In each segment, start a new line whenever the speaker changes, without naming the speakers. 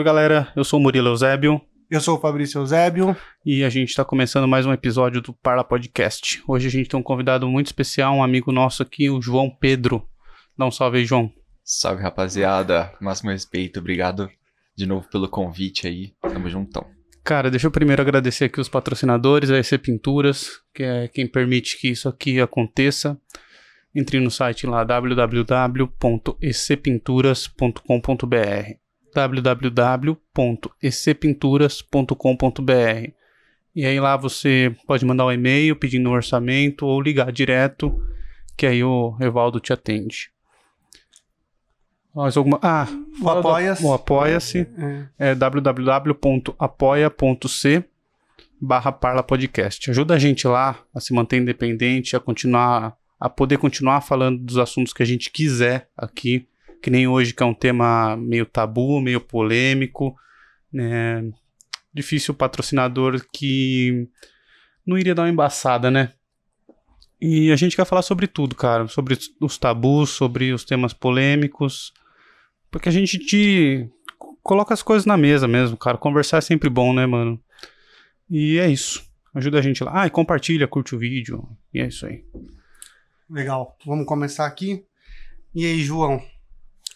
Salve galera, eu sou o Murilo Eusébio
Eu sou o Fabrício Eusébio.
e a gente está começando mais um episódio do Parla Podcast. Hoje a gente tem um convidado muito especial, um amigo nosso aqui, o João Pedro. Dá um salve aí, João.
Salve rapaziada, máximo respeito, obrigado de novo pelo convite aí, tamo juntão.
Cara, deixa eu primeiro agradecer aqui os patrocinadores, a EC Pinturas, que é quem permite que isso aqui aconteça. Entre no site lá www.ecpinturas.com.br www.ecpinturas.com.br E aí lá você pode mandar um e-mail pedindo um orçamento ou ligar direto, que aí o Evaldo te atende. Mais alguma... Ah,
O Apoia-se.
o Apoia-se
É.
é www.apoia.c barra Parla Podcast. Ajuda a gente lá a se manter independente, a continuar, a poder continuar falando dos assuntos que a gente quiser aqui, que nem hoje que é um tema meio tabu, meio polêmico, né? Difícil patrocinador que não iria dar uma embaçada, né? E a gente quer falar sobre tudo, cara, sobre os tabus, sobre os temas polêmicos, porque a gente te coloca as coisas na mesa mesmo, cara. Conversar é sempre bom, né, mano? E é isso. Ajuda a gente lá. Ah, e compartilha, curte o vídeo. E é isso aí.
Legal. Vamos começar aqui. E aí, João?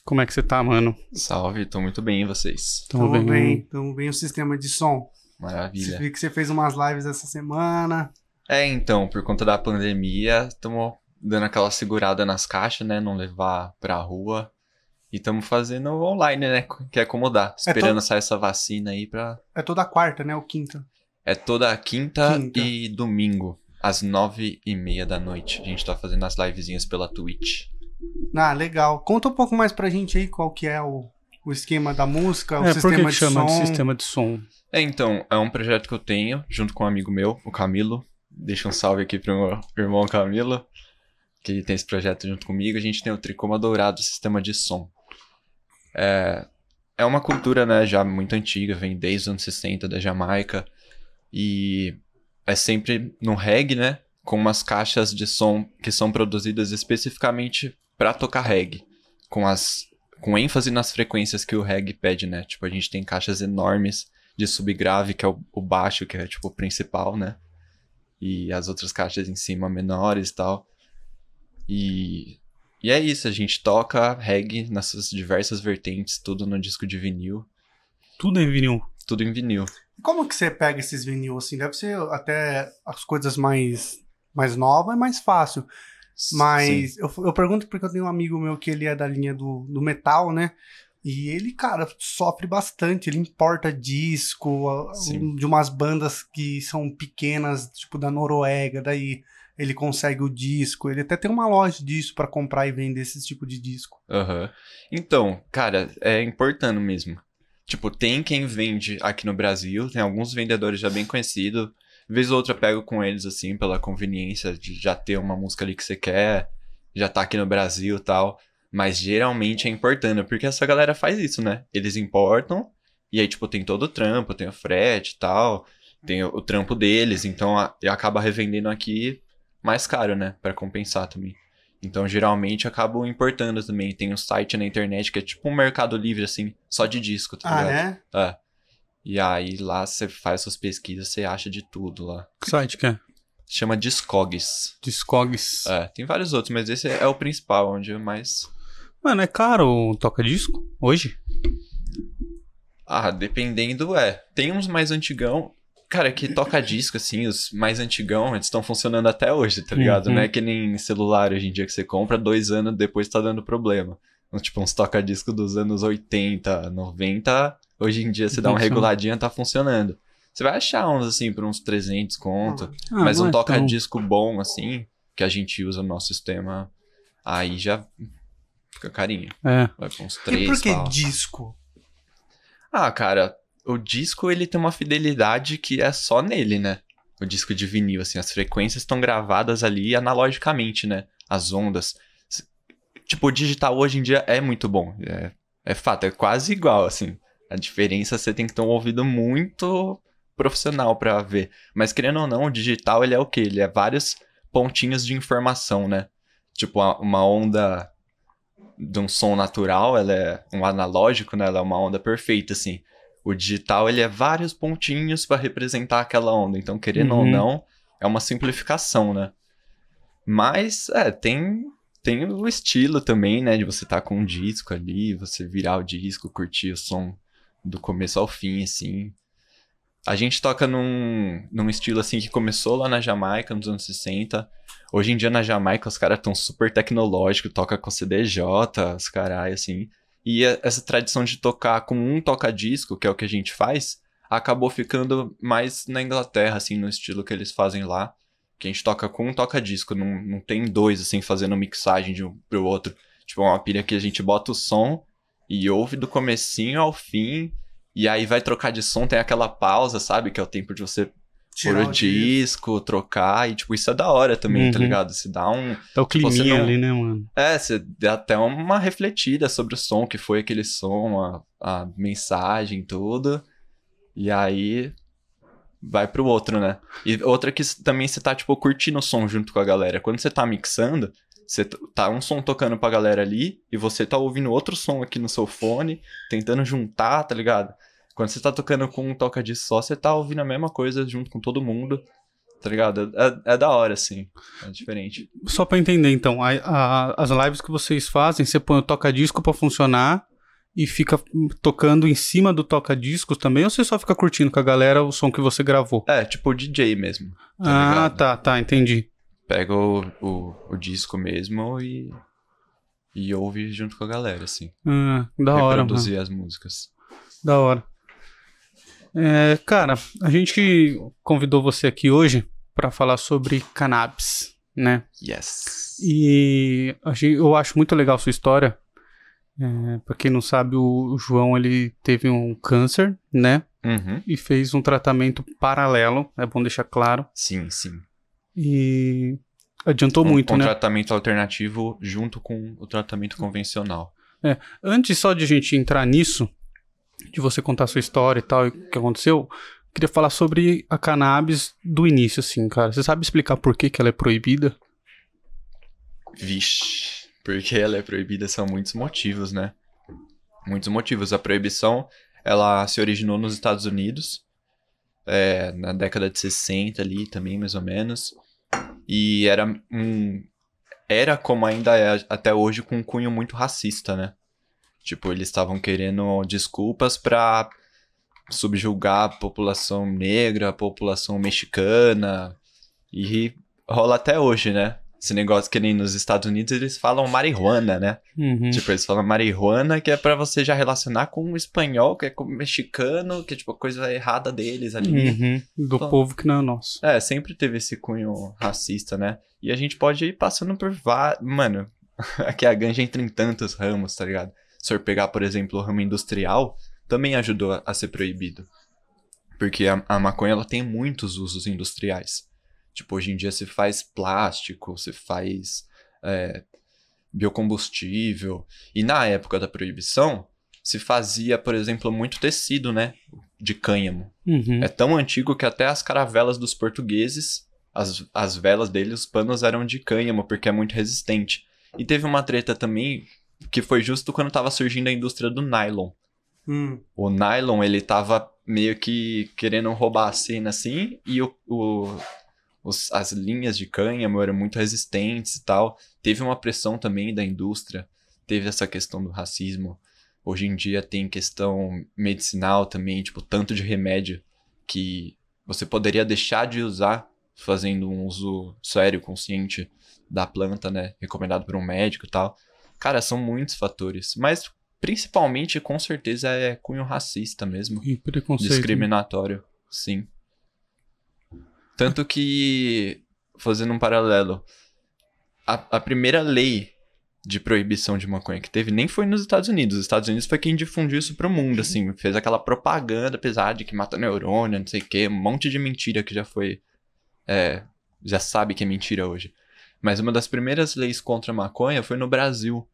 Como é que você tá, mano?
Salve, tô muito bem e vocês?
Tamo
Tamo bem. Tamo bem o sistema de som. Você
Maravilha.
viu que você fez umas lives essa semana.
É, então, por conta da pandemia, tamo dando aquela segurada nas caixas, né, não levar pra rua. E tamo fazendo online, né, que é acomodar, esperando sair essa vacina aí pra...
É toda quarta, né? O quinta.
É toda quinta,
Quinta.
e domingo, às nove e meia da noite. A gente tá fazendo as livezinhas pela Twitch.
Ah, legal. Conta um pouco mais pra gente aí qual que é o, o esquema da música, o
É, por
sistema
que
de
chama
som.
de sistema de som?
É, então, é um projeto que eu tenho junto com um amigo meu, o Camilo. Deixa um salve aqui pro meu irmão Camilo, que tem esse projeto junto comigo. A gente tem o Tricoma Dourado, sistema de som. É, é uma cultura, né, já muito antiga, vem desde os anos 60 da Jamaica. E é sempre no reggae, né, com umas caixas de som que são produzidas especificamente para tocar reggae, com as com ênfase nas frequências que o reggae pede, né? Tipo, a gente tem caixas enormes de subgrave, que é o, o baixo, que é tipo o principal, né? E as outras caixas em cima menores e tal. E, e é isso, a gente toca reggae nessas diversas vertentes, tudo no disco de vinil,
Tudo em vinil.
tudo em vinil.
Como que você pega esses vinil assim? Deve ser até as coisas mais, mais novas é mais fácil. Mas eu, eu pergunto porque eu tenho um amigo meu que ele é da linha do, do metal, né? E ele, cara, sofre bastante. Ele importa disco
Sim.
de umas bandas que são pequenas, tipo da Noruega. Daí ele consegue o disco. Ele até tem uma loja disso pra comprar e vender esse tipo de disco.
Aham. Então, cara, é importando mesmo. Tipo, tem quem vende aqui no Brasil, tem alguns vendedores já bem conhecidos. Vez ou outra eu pego com eles, assim, pela conveniência de já ter uma música ali que você quer, já tá aqui no Brasil e tal. Mas geralmente é importando, porque essa galera faz isso, né? Eles importam, e aí, tipo, tem todo o trampo, tem o frete e tal, tem o, o trampo deles, então a, e acaba revendendo aqui mais caro, né? Pra compensar também. Então, geralmente, acabo importando também. Tem um site na internet que é tipo um Mercado Livre, assim, só de disco, tá
Ah,
ligado?
é?
É. E aí, lá você faz suas pesquisas, você acha de tudo lá.
Que site que é?
Chama Discogs.
Discogs.
É, tem vários outros, mas esse é o principal, onde é mais...
Mano, é caro o toca-disco hoje?
Ah, dependendo, é. Tem uns mais antigão... Cara, que toca disco, assim, os mais antigão, eles estão funcionando até hoje, tá ligado?
Uhum.
Não é que nem celular hoje em dia que você compra, dois anos depois tá dando problema. Então, Tipo, uns toca-disco dos anos 80, 90, hoje em dia você dá uma reguladinha, tá funcionando. Você vai achar uns, assim, por uns 300 conto.
Ah,
mas
não
um
é tão-
toca-disco bom, assim, que a gente usa no nosso sistema, aí já fica carinho.
É.
Vai pra uns
E
3
por que
pau.
disco?
Ah, cara, o disco ele tem uma fidelidade que é só nele, né? O disco de vinil, assim, as frequências estão gravadas ali analogicamente, né? As ondas. Tipo, o digital hoje em dia é muito bom. É, é fato, é quase igual, assim. A diferença você tem que ter um ouvido muito profissional pra ver. Mas querendo ou não, o digital ele é o quê? Ele é vários pontinhos de informação, né? Tipo, uma onda de um som natural, ela é um analógico, né? Ela é uma onda perfeita, assim. O digital, ele é vários pontinhos para representar aquela onda. Então, querendo
Uhum.
ou não, é uma simplificação, né? Mas, é, tem, tem o estilo também, né? De você estar com um disco ali, você virar o disco, curtir o som do começo ao fim, assim. A gente toca num, num estilo, assim, que começou lá na Jamaica, nos anos 60. Hoje em dia, na Jamaica, os caras estão super tecnológicos, toca com CDJ, os carai, assim. E a- essa tradição de tocar com um toca-disco, que é o que a gente faz, acabou ficando mais na Inglaterra, assim, no estilo que eles fazem lá. Que a gente toca com um toca-disco, não, não tem dois, assim, fazendo mixagem de um pro outro. Tipo, é uma pilha que a gente bota o som e ouve do comecinho ao fim, e aí vai trocar de som, tem aquela pausa, sabe? Que é o tempo de você pôr
Tirar
o disco, trocar, e tipo, isso é da hora também, tá
Uhum.
ligado? Se dá um,
Tá o
Tipo, você
climinha
não-
ali, né, mano?
é, você dá até uma refletida sobre o som, que foi aquele som, a, a mensagem, tudo. E aí vai pro outro, né? E outra que também você tá, tipo, curtindo o som junto com a galera. Quando você tá mixando, você tá um som tocando pra galera ali, e você tá ouvindo outro som aqui no seu fone, tentando juntar, tá ligado? Quando você tá tocando com um toca de só, você tá ouvindo a mesma coisa junto com todo mundo, tá ligado? É, é da hora, assim. É diferente.
Só pra entender, então, a- a- as lives que vocês fazem, você põe o toca-disco pra funcionar e fica tocando em cima do toca-discos também, ou você só fica curtindo com a galera o som que você gravou?
É, tipo o DJ mesmo. Tá
ah,
ligado?
tá, tá, entendi.
Pega o, o, o disco mesmo e, e ouve junto com a galera, assim.
Ah, da hora,
reproduzir as músicas.
Da hora. É, cara, a gente convidou você aqui hoje pra falar sobre cannabis, né?
Yes.
E eu acho muito legal sua história. É, pra quem não sabe, o, o João ele teve um câncer, né?
Uhum.
E fez um tratamento paralelo, é bom deixar claro.
Sim, sim.
E adiantou
um,
muito,
um
né?
tratamento alternativo junto com o tratamento convencional.
Antes só de a gente entrar nisso, de você contar sua história e tal, e o que aconteceu, queria falar sobre a cannabis do início, assim, cara. Você sabe explicar por que, que ela é proibida?
Vixe, porque ela é proibida são muitos motivos, né? Muitos motivos. A proibição, ela se originou nos Estados Unidos, é, na década de 60 ali também, mais ou menos. E era um... Era como ainda é até hoje com um cunho muito racista, né? Tipo, eles estavam querendo desculpas pra subjugar a população negra, a população mexicana. E rola até hoje, né? Esse negócio que nem nos Estados Unidos eles falam marihuana, né?
Uhum.
Tipo, eles falam marihuana, que é pra você já relacionar com o espanhol, que é com o mexicano, que é tipo a coisa errada deles ali.
Uhum. Do
Então-
povo que não é nosso.
É, sempre teve esse cunho racista, né? E a gente pode ir passando por vários. Mano, aqui a ganja entra em tantos ramos, tá ligado? Se for pegar, por exemplo, o ramo industrial, também ajudou a, a ser proibido. Porque a, a maconha ela tem muitos usos industriais. Tipo, hoje em dia se faz plástico, se faz é, biocombustível. E na época da proibição, se fazia, por exemplo, muito tecido, né? De cânhamo.
Uhum.
É tão antigo que até as caravelas dos portugueses, as, as velas deles, os panos eram de cânhamo, porque é muito resistente. E teve uma treta também, que foi justo quando tava surgindo a indústria do nylon.
Hum.
O nylon, ele tava meio que querendo roubar a cena assim, e o, o- os- as linhas de cânhamo eram muito resistentes e tal. Teve uma pressão também da indústria, teve essa questão do racismo. Hoje em dia tem questão medicinal também, tipo, tanto de remédio que você poderia deixar de usar fazendo um uso sério, consciente da planta, né? Recomendado por um médico e tal. Cara, são muitos fatores. Mas principalmente, com certeza, é cunho racista mesmo.
E preconceito.
Discriminatório, sim. Tanto que, fazendo um paralelo, a, a primeira lei de proibição de maconha que teve nem foi nos Estados Unidos. Os Estados Unidos foi quem difundiu isso pro mundo, assim. Fez aquela propaganda pesada de que mata neurônio, não sei o quê. Um monte de mentira que já foi... é, já sabe que é mentira hoje. Mas uma das primeiras leis contra a maconha foi no Brasil.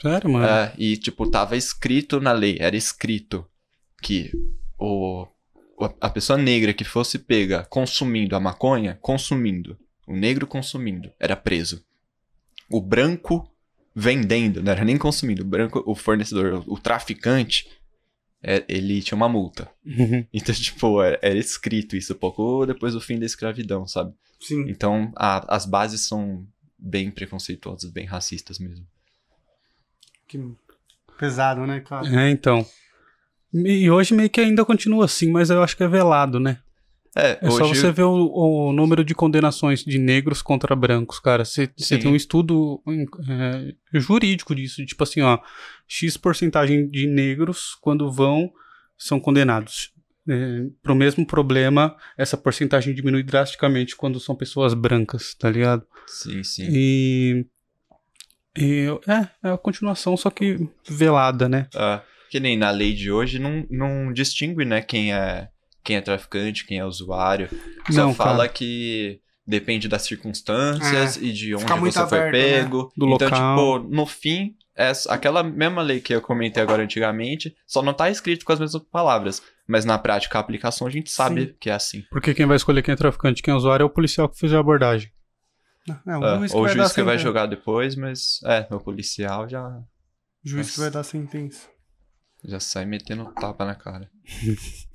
Sério, mano?
É, e, tipo, tava escrito na lei, era escrito que o, o- a pessoa negra que fosse pega consumindo a maconha, consumindo, o negro consumindo, era preso. O branco vendendo, não era nem consumindo. O branco, o fornecedor, o traficante, é- ele tinha uma multa. Então, tipo, era, era escrito isso pouco depois do fim da escravidão, sabe?
Sim.
Então, a- as bases são bem preconceituosas, bem racistas mesmo.
Que pesado, né, cara?
É, então. E hoje meio que ainda continua assim, mas eu acho que é velado, né?
É,
É só
hoje
você ver o, o número de condenações de negros contra brancos, cara. Você tem um estudo é, jurídico disso, tipo assim, ó, X porcentagem de negros, quando vão, são condenados. É, pro mesmo problema, essa porcentagem diminui drasticamente quando são pessoas brancas, tá ligado?
Sim, sim.
E. e é, é a continuação, só que velada, né?
Ah, que nem na lei de hoje não, não distingue, né, quem é, quem é traficante, quem é usuário. Só
Não,
fala
cara.
que depende das circunstâncias e de onde você foi
aberto, né?
pego.
Do
então,
local.
tipo, no fim, essa, aquela mesma lei que eu comentei agora antigamente, só não tá escrito com as mesmas palavras. Mas na prática, a aplicação a gente sabe
Sim.
que é assim.
Porque quem vai escolher quem é traficante, quem é usuário é o policial que fez a abordagem.
É, o
Ah,
juiz que
ou o juiz que vai jogar depois, mas é, o policial já,
O juiz que vai dar sentença.
Já sai metendo tapa na cara.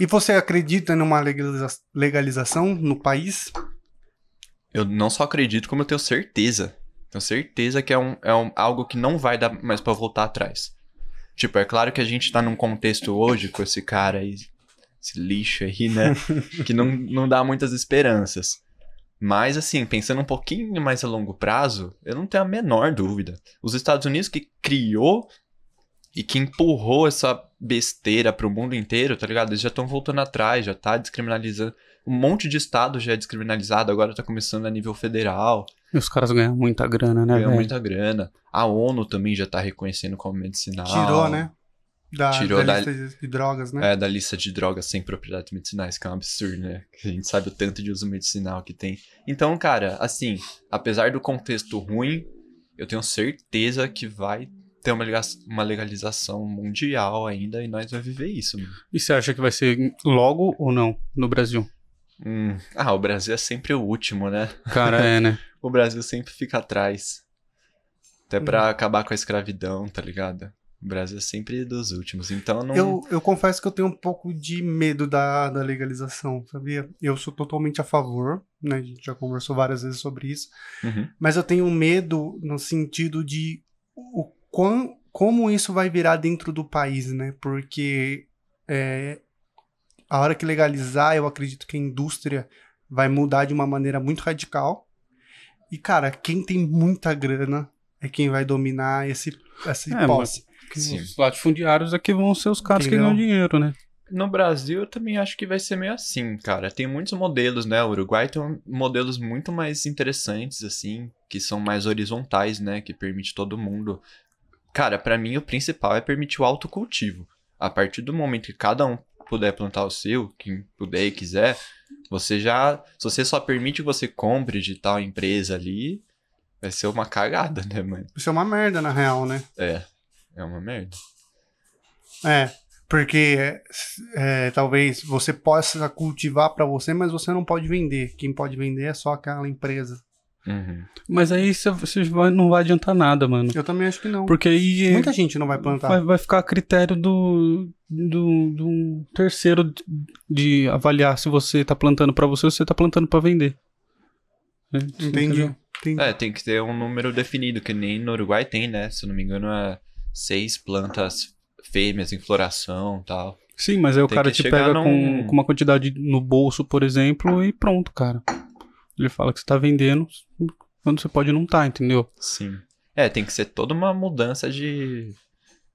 E você acredita numa legaliza- legalização no país?
Eu não só acredito, como eu tenho certeza. Tenho certeza que é, um, é um, algo que não vai dar mais pra voltar atrás. Tipo, é claro que a gente tá num contexto hoje com esse cara aí, esse lixo aí, né? que não, não dá muitas esperanças. Mas, assim, pensando um pouquinho mais a longo prazo, eu não tenho a menor dúvida. Os Estados Unidos que criou e que empurrou essa besteira pro mundo inteiro, tá ligado? Eles já estão voltando atrás, já tá descriminalizando. Um monte de estado já é descriminalizado, agora tá começando a nível federal,
E os caras ganham muita grana, né,
ganha
velho?
muita grana. A ONU também já tá reconhecendo como medicinal.
Tirou, né? Da,
Tirou
da
da-
lista de, de drogas, né?
É, da lista de drogas sem propriedades medicinais, que é um absurdo, né? Que a gente sabe o tanto de uso medicinal que tem. Então, cara, assim, apesar do contexto ruim, eu tenho certeza que vai ter uma, uma legalização mundial ainda e nós vamos viver isso, mano.
E você acha que vai ser logo ou não no Brasil?
Hum, Ah, o Brasil é sempre o último, né?
Cara, é, né?
O Brasil sempre fica atrás. Até pra acabar com a escravidão, tá ligado? O Brasil é sempre dos últimos. Então não.
Eu, eu confesso que eu tenho um pouco de medo da, da legalização, sabia? Eu sou totalmente a favor, né? A gente já conversou várias vezes sobre isso.
Uhum.
Mas eu tenho medo no sentido de o quão, como isso vai virar dentro do país, né? Porque é, a hora que legalizar, eu acredito que a indústria vai mudar de uma maneira muito radical. E, cara, quem tem muita grana é quem vai dominar esse, essa
É,
posse.
Os latifundiários aqui vão ser os caras que ganham dinheiro, né?
No Brasil, eu também acho que vai ser meio assim, cara. Tem muitos modelos, né? O Uruguai tem modelos muito mais interessantes, assim, que são mais horizontais, né? Que permite todo mundo. Cara, pra mim o principal é permitir o autocultivo. A partir do momento que cada um puder plantar o seu, quem puder e quiser, você já. Se você só permite que você compre de tal empresa ali, vai ser uma cagada, né, mano?
Isso é uma merda, na real, né?
É. É uma merda.
É, porque é, talvez você possa cultivar pra você, mas você não pode vender. Quem pode vender é só aquela empresa.
Uhum.
Mas aí você- você vai- não vai adiantar nada, mano.
Eu também acho que não.
Porque aí
Muita gente não vai plantar.
vai, vai ficar a critério do, do, do terceiro de, avaliar se você tá plantando pra você ou se você tá plantando pra vender. É,
Entendi.
entendeu?
Entendi.
É, tem que ter um número definido, que nem no Uruguai tem, né? Se eu não me engano, é seis plantas fêmeas em floração e tal.
Sim, mas aí o
Tem
cara
que
te pega
num-
com, com uma quantidade no bolso, por exemplo, e pronto, cara. Ele fala que você tá vendendo quando você pode não tá, entendeu?
Sim. É, tem que ser toda uma mudança de,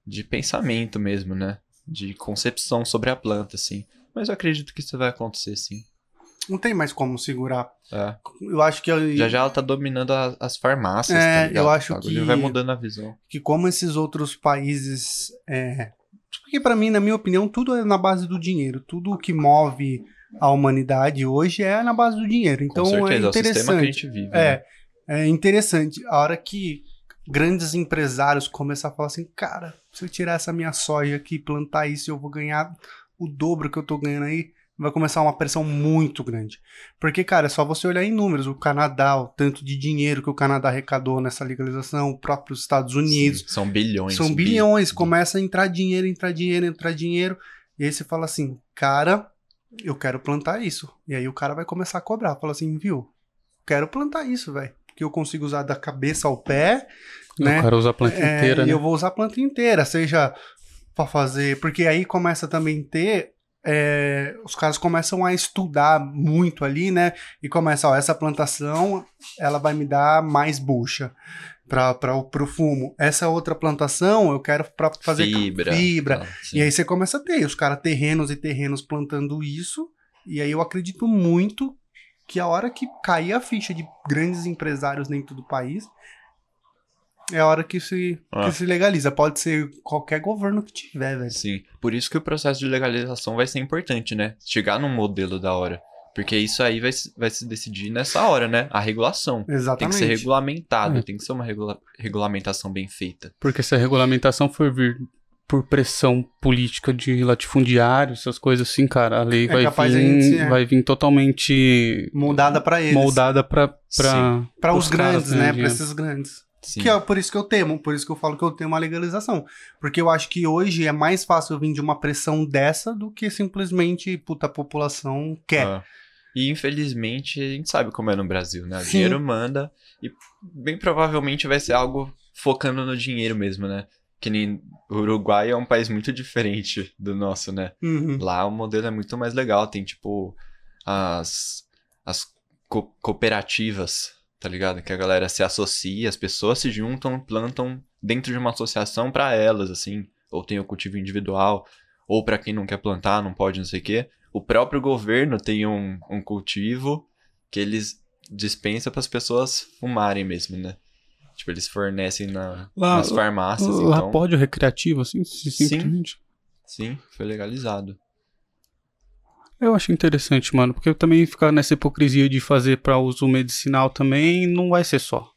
de pensamento mesmo, né? De concepção sobre a planta, assim. Mas eu acredito que isso vai acontecer, sim.
Não tem mais como segurar.
É.
Eu acho que,
Já já ela tá dominando a- as farmácias,
É,
tá
eu acho
O bagulho
que-
vai mudando a visão.
que como esses outros países. É... Porque pra mim, na minha opinião, tudo é na base do dinheiro. Tudo que move a humanidade hoje é na base do dinheiro. Então
Com certeza,
é
é o sistema que a
interessante.
gente vive. né?
É, é interessante. A hora que grandes empresários começam a falar assim, cara, se eu tirar essa minha soja aqui e plantar isso, eu vou ganhar o dobro que eu tô ganhando aí. vai começar uma pressão muito grande. Porque, cara, é só você olhar em números. O Canadá, o tanto de dinheiro que o Canadá arrecadou nessa legalização, o próprio Estados Unidos.
Sim, são bilhões.
São
bi-
bilhões.
bi-
Começa a entrar dinheiro, entrar dinheiro, entrar dinheiro. E aí você fala assim, cara, eu quero plantar isso. E aí o cara vai começar a cobrar. Fala assim, viu? Quero plantar isso, velho. Porque eu consigo usar da cabeça ao pé, né?
O cara usa a planta
É,
inteira, né?
eu vou usar a planta inteira, seja pra fazer. Porque aí começa também a ter. é, os caras começam a estudar muito ali, né? E começa, ó, essa plantação ela vai me dar mais bucha para pro fumo. Essa outra plantação eu quero para fazer
fibra.
fibra.
sim.
E aí você começa a ter os caras terrenos e terrenos plantando isso. E aí eu acredito muito que a hora que cair a ficha de grandes empresários dentro do país é a hora que se,
Ah.
que se legaliza. Pode ser qualquer governo que tiver, velho.
Sim. Por isso que o processo de legalização vai ser importante, né? Chegar num modelo da hora. Porque isso aí vai, se- vai se decidir nessa hora, né? A regulação. Tem que
Exatamente.
ser regulamentado,
É.
tem que ser uma regula- regulamentação bem feita.
Porque se a regulamentação for vir por pressão política de latifundiário, essas coisas assim, cara, a lei
É
vai, vir,
gente, é.
vai vir totalmente
Moldada pra eles.
moldada
Sim.
Pra os grandes, né? Pra
dinheiro.
esses grandes.
Sim.
Que é por isso que eu temo, por isso que eu falo que eu tenho uma legalização. Porque eu acho que hoje é mais fácil vir de uma pressão dessa do que simplesmente, puta, a população quer.
Ah. E infelizmente a gente sabe como é no Brasil, né? O
Sim.
dinheiro manda e bem provavelmente vai ser algo focando no dinheiro mesmo, né? Que nem o Uruguai é um país muito diferente do nosso, né?
Uhum.
Lá o modelo é muito mais legal, tem tipo as, as co- cooperativas, tá ligado? Que a galera se associa, as pessoas se juntam, plantam dentro de uma associação pra elas, assim, ou tem o cultivo individual, ou pra quem não quer plantar, não pode, não sei o quê. O próprio governo tem um, um cultivo que eles dispensam para as pessoas fumarem mesmo, né? Tipo, eles fornecem na,
Lá-
nas farmácias,
Lá
então...
pode o recreativo, assim, se-
Sim.
simplesmente.
Sim, foi legalizado.
Eu acho interessante, mano, porque também ficar nessa hipocrisia de fazer pra uso medicinal também não vai ser só.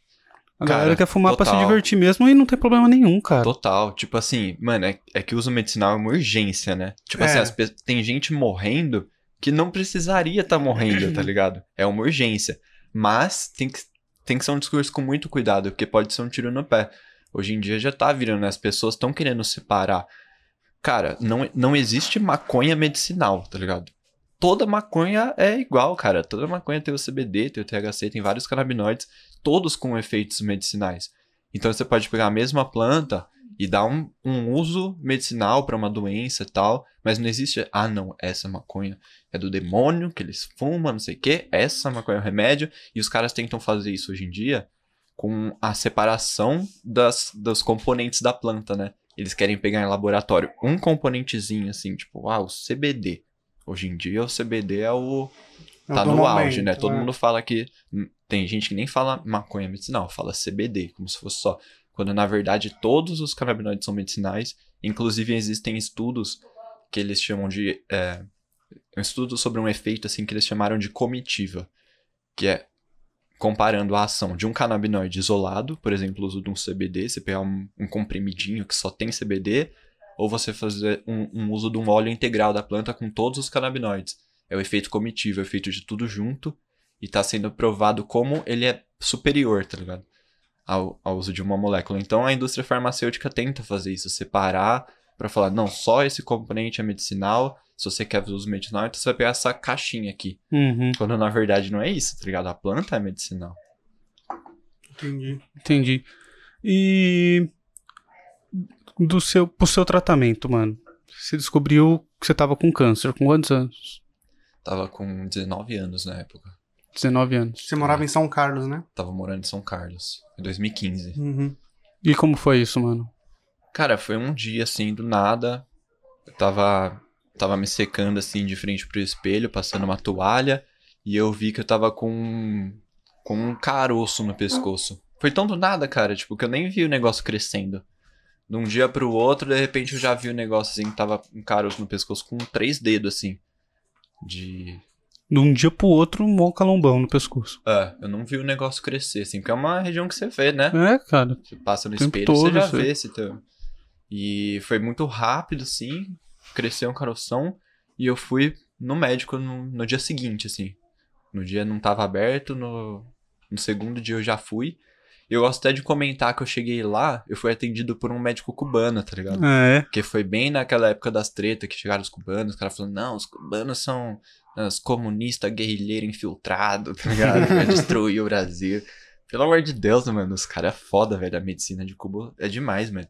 A
Cara,
galera quer fumar pra se
total.
divertir mesmo e não tem problema nenhum, cara.
Total. Tipo assim, mano, é, é que o uso medicinal é uma urgência, né? Tipo assim,
É.
as pe- tem gente morrendo que não precisaria estar morrendo, tá ligado? É uma urgência. Mas tem que, tem que ser um discurso com muito cuidado, porque pode ser um tiro no pé. Hoje em dia já tá virando, né? As pessoas estão querendo separar. Cara, não, não existe maconha medicinal, tá ligado? Toda maconha é igual, cara. Toda maconha tem o CBD, tem o THC, tem vários canabinoides, todos com efeitos medicinais. Então você pode pegar a mesma planta e dar um, um uso medicinal para uma doença e tal, mas não existe, ah não, essa maconha é do demônio, que eles fumam, não sei o que, essa maconha é o remédio, e os caras tentam fazer isso hoje em dia com a separação das, dos componentes da planta, né? Eles querem pegar em laboratório um componentezinho assim, tipo, ah, o CBD. Hoje em dia o CBD é o,
É o
tá no auge, né? Todo
é.
mundo fala que. Tem gente que nem fala maconha medicinal, fala CBD, como se fosse só. Quando na verdade todos os canabinoides são medicinais. Inclusive existem estudos que eles chamam de. É, um estudo sobre um efeito assim que eles chamaram de comitiva. Que é comparando a ação de um canabinoide isolado, por exemplo, o uso de um CBD, você pegar um, um comprimidinho que só tem CBD, ou você fazer um, um uso de um óleo integral da planta com todos os canabinoides. É o efeito comitivo, é o efeito de tudo junto, e tá sendo provado como ele é superior, tá ligado? Ao, ao uso de uma molécula. Então a indústria farmacêutica tenta fazer isso, separar para falar, não, só esse componente é medicinal, se você quer uso medicinal, então você vai pegar essa caixinha aqui.
Uhum,
Quando na verdade não é isso, tá ligado? A planta é medicinal.
Entendi.
entendi. E do seu, pro seu tratamento, mano. Você descobriu que você tava com câncer com quantos anos?
Tava com 19 anos na época.
19 anos.
Você morava em São Carlos, né?
Tava morando em São Carlos, em 2015.
Uhum.
E como foi isso, mano?
Cara, foi um dia assim, do nada. Eu tava, tava me secando assim de frente pro espelho, passando uma toalha, e eu vi que eu tava com, com um caroço no pescoço. Foi tão do nada, cara, tipo, que eu nem vi o negócio crescendo. De um dia pro outro, de repente eu já vi o negócio assim, que tava um caroço no pescoço com três dedos assim. De.
De um dia pro outro, um calombão no pescoço.
É, eu não vi o negócio crescer, assim, porque é uma região que você vê, né?
É, cara.
Você passa no espelho,
todo,
você já vê se tem. E foi muito rápido, assim. Cresceu um caroção. E eu fui no médico no, no dia seguinte, assim. No dia não tava aberto, no, no segundo dia eu já fui. Eu gosto até de comentar que eu cheguei lá, eu fui atendido por um médico cubano, tá ligado?
Ah, é?
Porque foi bem naquela época das tretas que chegaram os cubanos, os caras falando, não, os cubanos são os comunistas guerrilheiros infiltrados, tá ligado? Vai destruir o Brasil. Pelo amor de Deus, mano, os caras é foda, velho. A medicina de Cuba é demais, mano.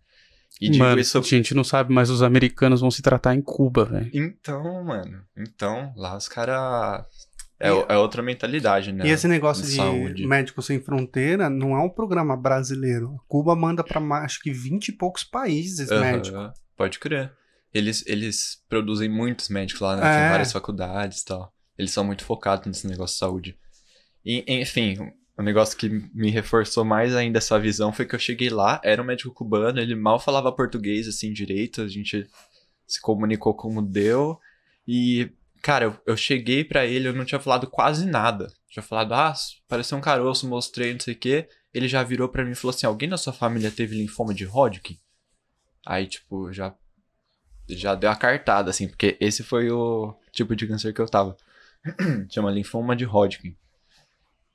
E digo
Mano,
isso.
a gente não sabe, mas os americanos vão se tratar em Cuba, velho.
Então, mano. Então, lá os caras. É, é outra mentalidade, né?
E esse negócio de
saúde.
Médicos Sem Fronteira não é um programa brasileiro. Cuba manda pra mais, acho que 20 e poucos países
Aham,
médicos.
Pode crer. Eles, eles produzem muitos médicos lá, né?
É.
Tem várias faculdades e tal. Eles são muito focados nesse negócio de saúde. E, enfim, o negócio que me reforçou mais ainda essa visão foi que eu cheguei lá, era um médico cubano, ele mal falava português, assim, direito, a gente se comunicou como deu. E, cara, eu, eu cheguei pra ele, eu não tinha falado quase nada. Tinha falado, ah, pareceu um caroço, mostrei, não sei o quê. Ele já virou pra mim e falou assim: alguém na sua família teve linfoma de Hodgkin? Aí, tipo, já já deu a cartada, assim, porque esse foi o tipo de câncer que eu tava. Chama linfoma de Hodgkin.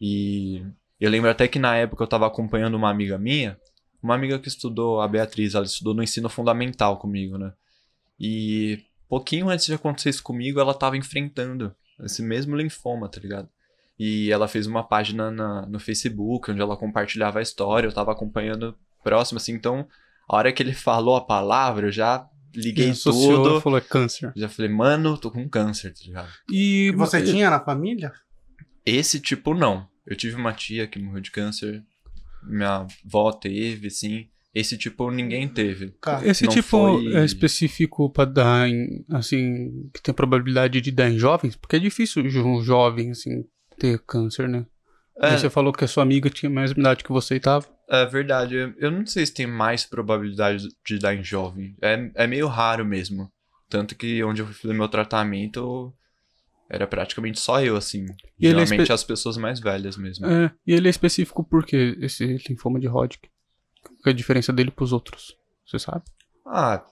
E eu lembro até que na época eu tava acompanhando uma amiga minha, uma amiga que estudou, a Beatriz, ela estudou no ensino fundamental comigo, né? E pouquinho antes de acontecer isso comigo, ela tava enfrentando esse mesmo linfoma, tá ligado? E ela fez uma página na- no Facebook, onde ela compartilhava a história, eu tava acompanhando próximo, assim, então, a hora que ele falou a palavra, eu já liguei
associou,
tudo.
falou é câncer.
Já falei, mano, tô com câncer, tá ligado?
E,
E você tinha na família?
Esse tipo, não. Eu tive uma tia que morreu de câncer. Minha avó teve, sim. Esse tipo, ninguém teve.
Cara,
Esse
não
tipo
foi-
é específico pra dar em, assim, que tem probabilidade de dar em jovens? Porque é difícil um jovem, assim, ter câncer, né?
É,
Você falou que a sua amiga tinha mesma idade que você e tava.
é verdade. Eu- não sei se tem mais probabilidade de dar em jovem. É, é meio raro mesmo. Tanto que onde eu fiz meu tratamento, era praticamente só eu, assim.
E é
Geralmente
espe-
as pessoas mais velhas mesmo.
É, e ele é específico porque esse linfoma de Hodgkin. Qual é a diferença dele pros outros? Você sabe?
Ah,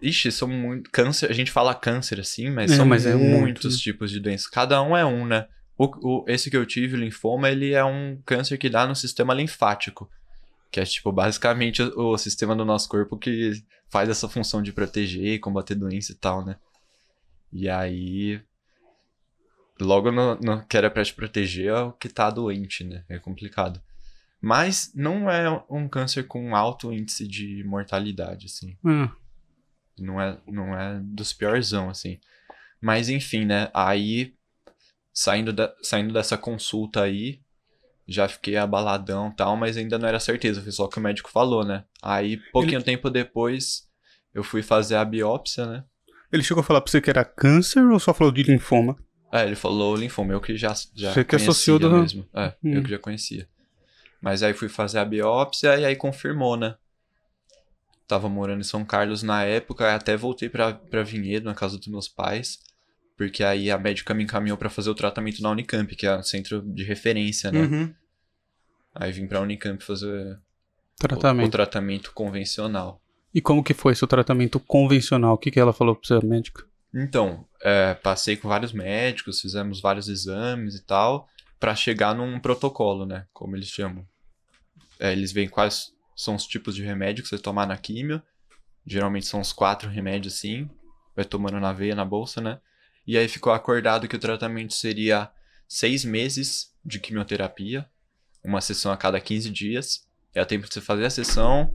ixi, são muito. Câncer, a gente fala câncer assim, mas
É,
são
mas é muito,
muitos
né?
tipos de doenças. Cada um é um, né? O, o- esse que eu tive, o linfoma, ele é um câncer que dá no sistema linfático. Que é, tipo, basicamente o, o sistema do nosso corpo que faz essa função de proteger e combater doença e tal, né? E aí. Logo no, no que era pra te proteger é o que tá doente, né? É complicado. Mas não é um câncer com alto índice de mortalidade, assim.
Ah,
Não é, não é dos piorzão, assim. Mas enfim, né? Aí, saindo, da, saindo dessa consulta aí, já fiquei abaladão e tal, mas ainda não era certeza, foi só o que o médico falou, né? Aí, pouquinho tempo depois, eu fui fazer a biópsia, né?
Ele chegou a falar pra você que era câncer ou só falou de linfoma?
É, ele falou linfoma, eu que já, já
Você que
conhecia
associou do-
mesmo. É,
Hum.
eu que já conhecia. Mas aí fui fazer a biópsia e aí confirmou, né? Tava morando em São Carlos na época, até voltei pra, pra Vinhedo, na casa dos meus pais. Porque aí a médica me encaminhou pra fazer o tratamento na Unicamp, que é o centro de referência, né?
Uhum.
Aí vim pra Unicamp fazer o- o,
Tratamento.
tratamento convencional.
E como que foi seu tratamento convencional? O que, que ela falou pra você, médica?
Então, é, passei com vários médicos, fizemos vários exames e tal, pra chegar num protocolo, né? Como eles chamam. É, eles veem quais são os tipos de remédio que você tomar na químio. Geralmente são uns quatro remédios assim. Vai tomando na veia, na bolsa, né? E aí ficou acordado que o tratamento seria seis meses de quimioterapia, uma sessão a cada 15 dias. É o tempo de você fazer a sessão,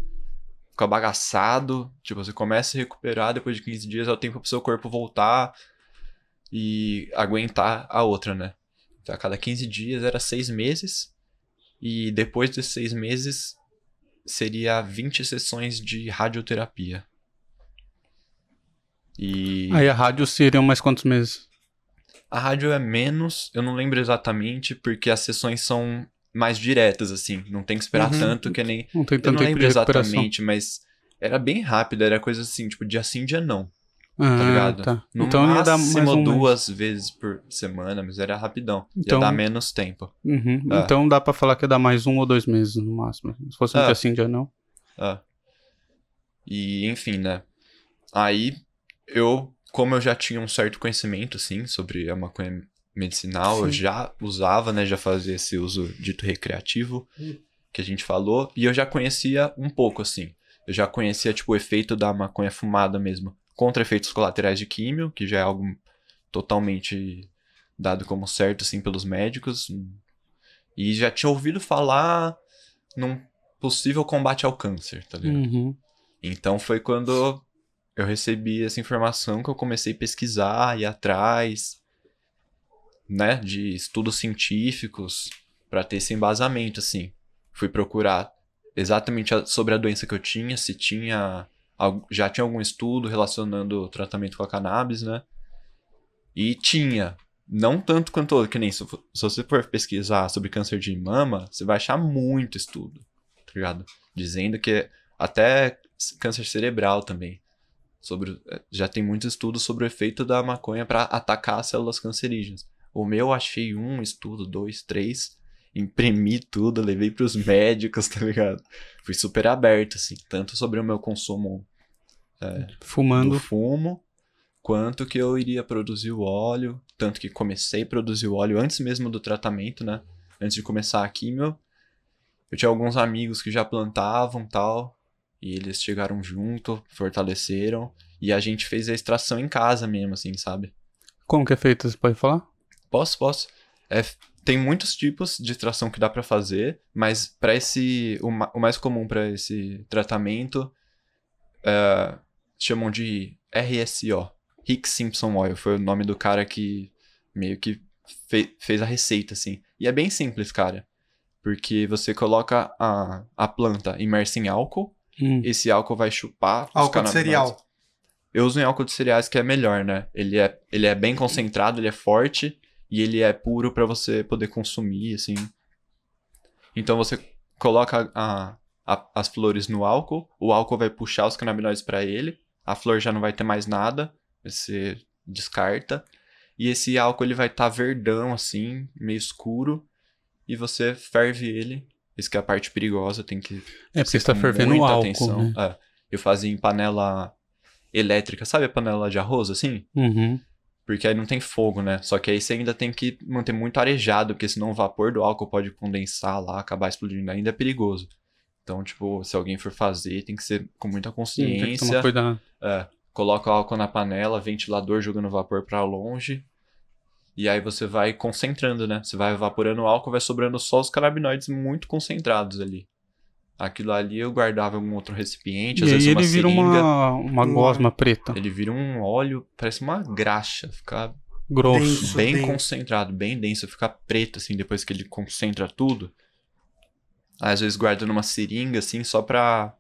fica bagaçado, tipo, você começa a recuperar, depois de 15 dias é o tempo pro seu corpo voltar e aguentar a outra, né? Então, a cada 15 dias era seis meses, e depois desses seis meses seria 20 sessões de radioterapia. E
Aí a rádio seriam mais quantos meses?
a rádio é menos, eu não lembro exatamente, porque as sessões são mais diretas, assim, não tem que esperar
Uhum.
tanto que nem
Não tem
eu
tanto
não
tempo
lembro exatamente, mas era bem rápido, era coisa assim, tipo, dia sim, dia não,
Ah,
tá ligado?
tá.
No
então ia dar mais
máximo
um mês.
duas vezes por semana, mas era rapidão.
Então-
Ia dar menos tempo.
Uhum.
É.
Então dá pra falar que ia dar mais um ou dois meses no máximo. Se fosse um
É.
dia sim, dia não.
É. E, enfim, né? Aí eu como eu já tinha um certo conhecimento, assim, sobre a maconha medicinal, eu
Sim.
já usava, né? Já fazia esse uso dito recreativo
Hum.
que a gente falou. E eu já conhecia um pouco, assim. Eu já conhecia, tipo, o efeito da maconha fumada mesmo. Contra efeitos colaterais de químio, que já é algo totalmente dado como certo, assim, pelos médicos. E já tinha ouvido falar num possível combate ao câncer, tá ligado?
Uhum.
Então foi quando eu recebi essa informação que eu comecei a pesquisar, ir atrás, né, de estudos científicos para ter esse embasamento, assim. Fui procurar exatamente sobre a doença que eu tinha, se tinha já tinha algum estudo relacionando o tratamento com a cannabis, né? E tinha, não tanto quanto que nem se, se você for pesquisar sobre câncer de mama, você vai achar muito estudo, tá ligado? Dizendo que até câncer cerebral também. Sobre, eh, já tem muitos estudos sobre o efeito da maconha para atacar as células cancerígenas. O meu eu achei um estudo, dois, três, imprimi tudo, levei pros médicos, tá ligado? Fui super aberto, assim, tanto sobre o meu consumo
Fumando.
do fumo, quanto que eu iria produzir o óleo, tanto que comecei a produzir o óleo antes mesmo do tratamento, né? Antes de começar a químio. Eu tinha alguns amigos que já plantavam tal, e eles chegaram junto, fortaleceram, e a gente fez a extração em casa mesmo, assim, sabe?
Como que é feito? Você pode falar?
Posso, posso. É, tem muitos tipos de extração que dá pra fazer, mas para esse o, ma- o mais comum para esse tratamento é, chamam de RSO, Rick Simpson Oil, foi o nome do cara que meio que fe- fez a receita assim. E é bem simples, cara, porque você coloca a, a planta imersa em álcool,
Hum.
esse álcool vai chupar os
Álcool de cereal.
Eu uso em álcool de cereais que é melhor, né? Ele é, ele é bem concentrado, ele é forte e ele é puro pra você poder consumir, assim. Então você coloca a- a- as flores no álcool, o álcool vai puxar os canabinoides pra ele, a flor já não vai ter mais nada, você descarta. E esse álcool ele vai estar verdão assim, meio escuro, e você ferve ele. Isso que é a parte perigosa, tem que
É porque você tá
com
fervendo
muita
álcool, né?
É. Eu fazia em panela elétrica, sabe a panela de arroz assim?
Uhum.
Porque aí não tem fogo, né? Só que aí você ainda tem que manter muito arejado, porque senão o vapor do álcool pode condensar lá, acabar explodindo, ainda é perigoso. Então, tipo, se alguém for fazer, tem que ser com muita
Sim, tem que tomar
consciência.
cuidado.
É, coloca o álcool na panela, ventilador jogando vapor pra longe. E aí você vai concentrando, né? Você vai evaporando o álcool, vai sobrando só os canabinoides muito concentrados ali. Aquilo ali eu guardava em algum outro recipiente,
E
às
aí
vezes
ele
uma
vira
seringa.
uma, uma
Um
gosma preta,
Ele vira um óleo, parece uma graxa, fica
grosso.
Denso.
bem
denso.
concentrado, bem denso, fica preto assim depois que ele concentra tudo. Aí, às vezes guarda numa seringa assim, só pra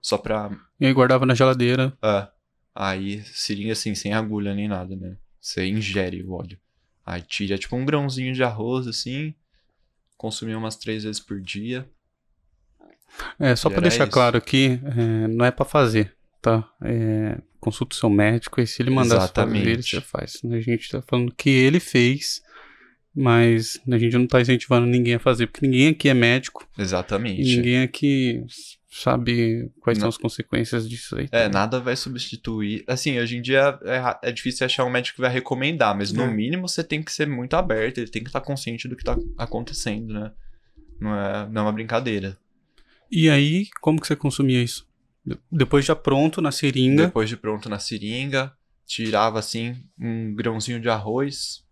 só pra
E aí guardava na geladeira.
É. Aí, seringa assim, sem agulha nem nada, né? Você ingere o óleo. Aí tira tipo um grãozinho de arroz, assim. Consumir umas três vezes por dia.
É, só pra
era
deixar
isso.
claro aqui, é, não é pra fazer, tá? É, consulta o seu médico e se ele mandar
Exatamente.
fazer, você faz. A gente tá falando que ele fez, mas a gente não tá incentivando ninguém a fazer, porque ninguém aqui é médico
Exatamente.
ninguém aqui sabe quais são
Não.
as consequências disso aí.
É, nada vai substituir. Assim, hoje em dia é, é difícil achar um médico que vai recomendar, mas no
É.
mínimo você tem que ser muito aberto, ele tem que estar consciente do que tá acontecendo, né? Não é, não é uma brincadeira.
E aí, como que você consumia isso? De- Depois já pronto, na seringa.
Depois de pronto na seringa, tirava assim um grãozinho de arroz,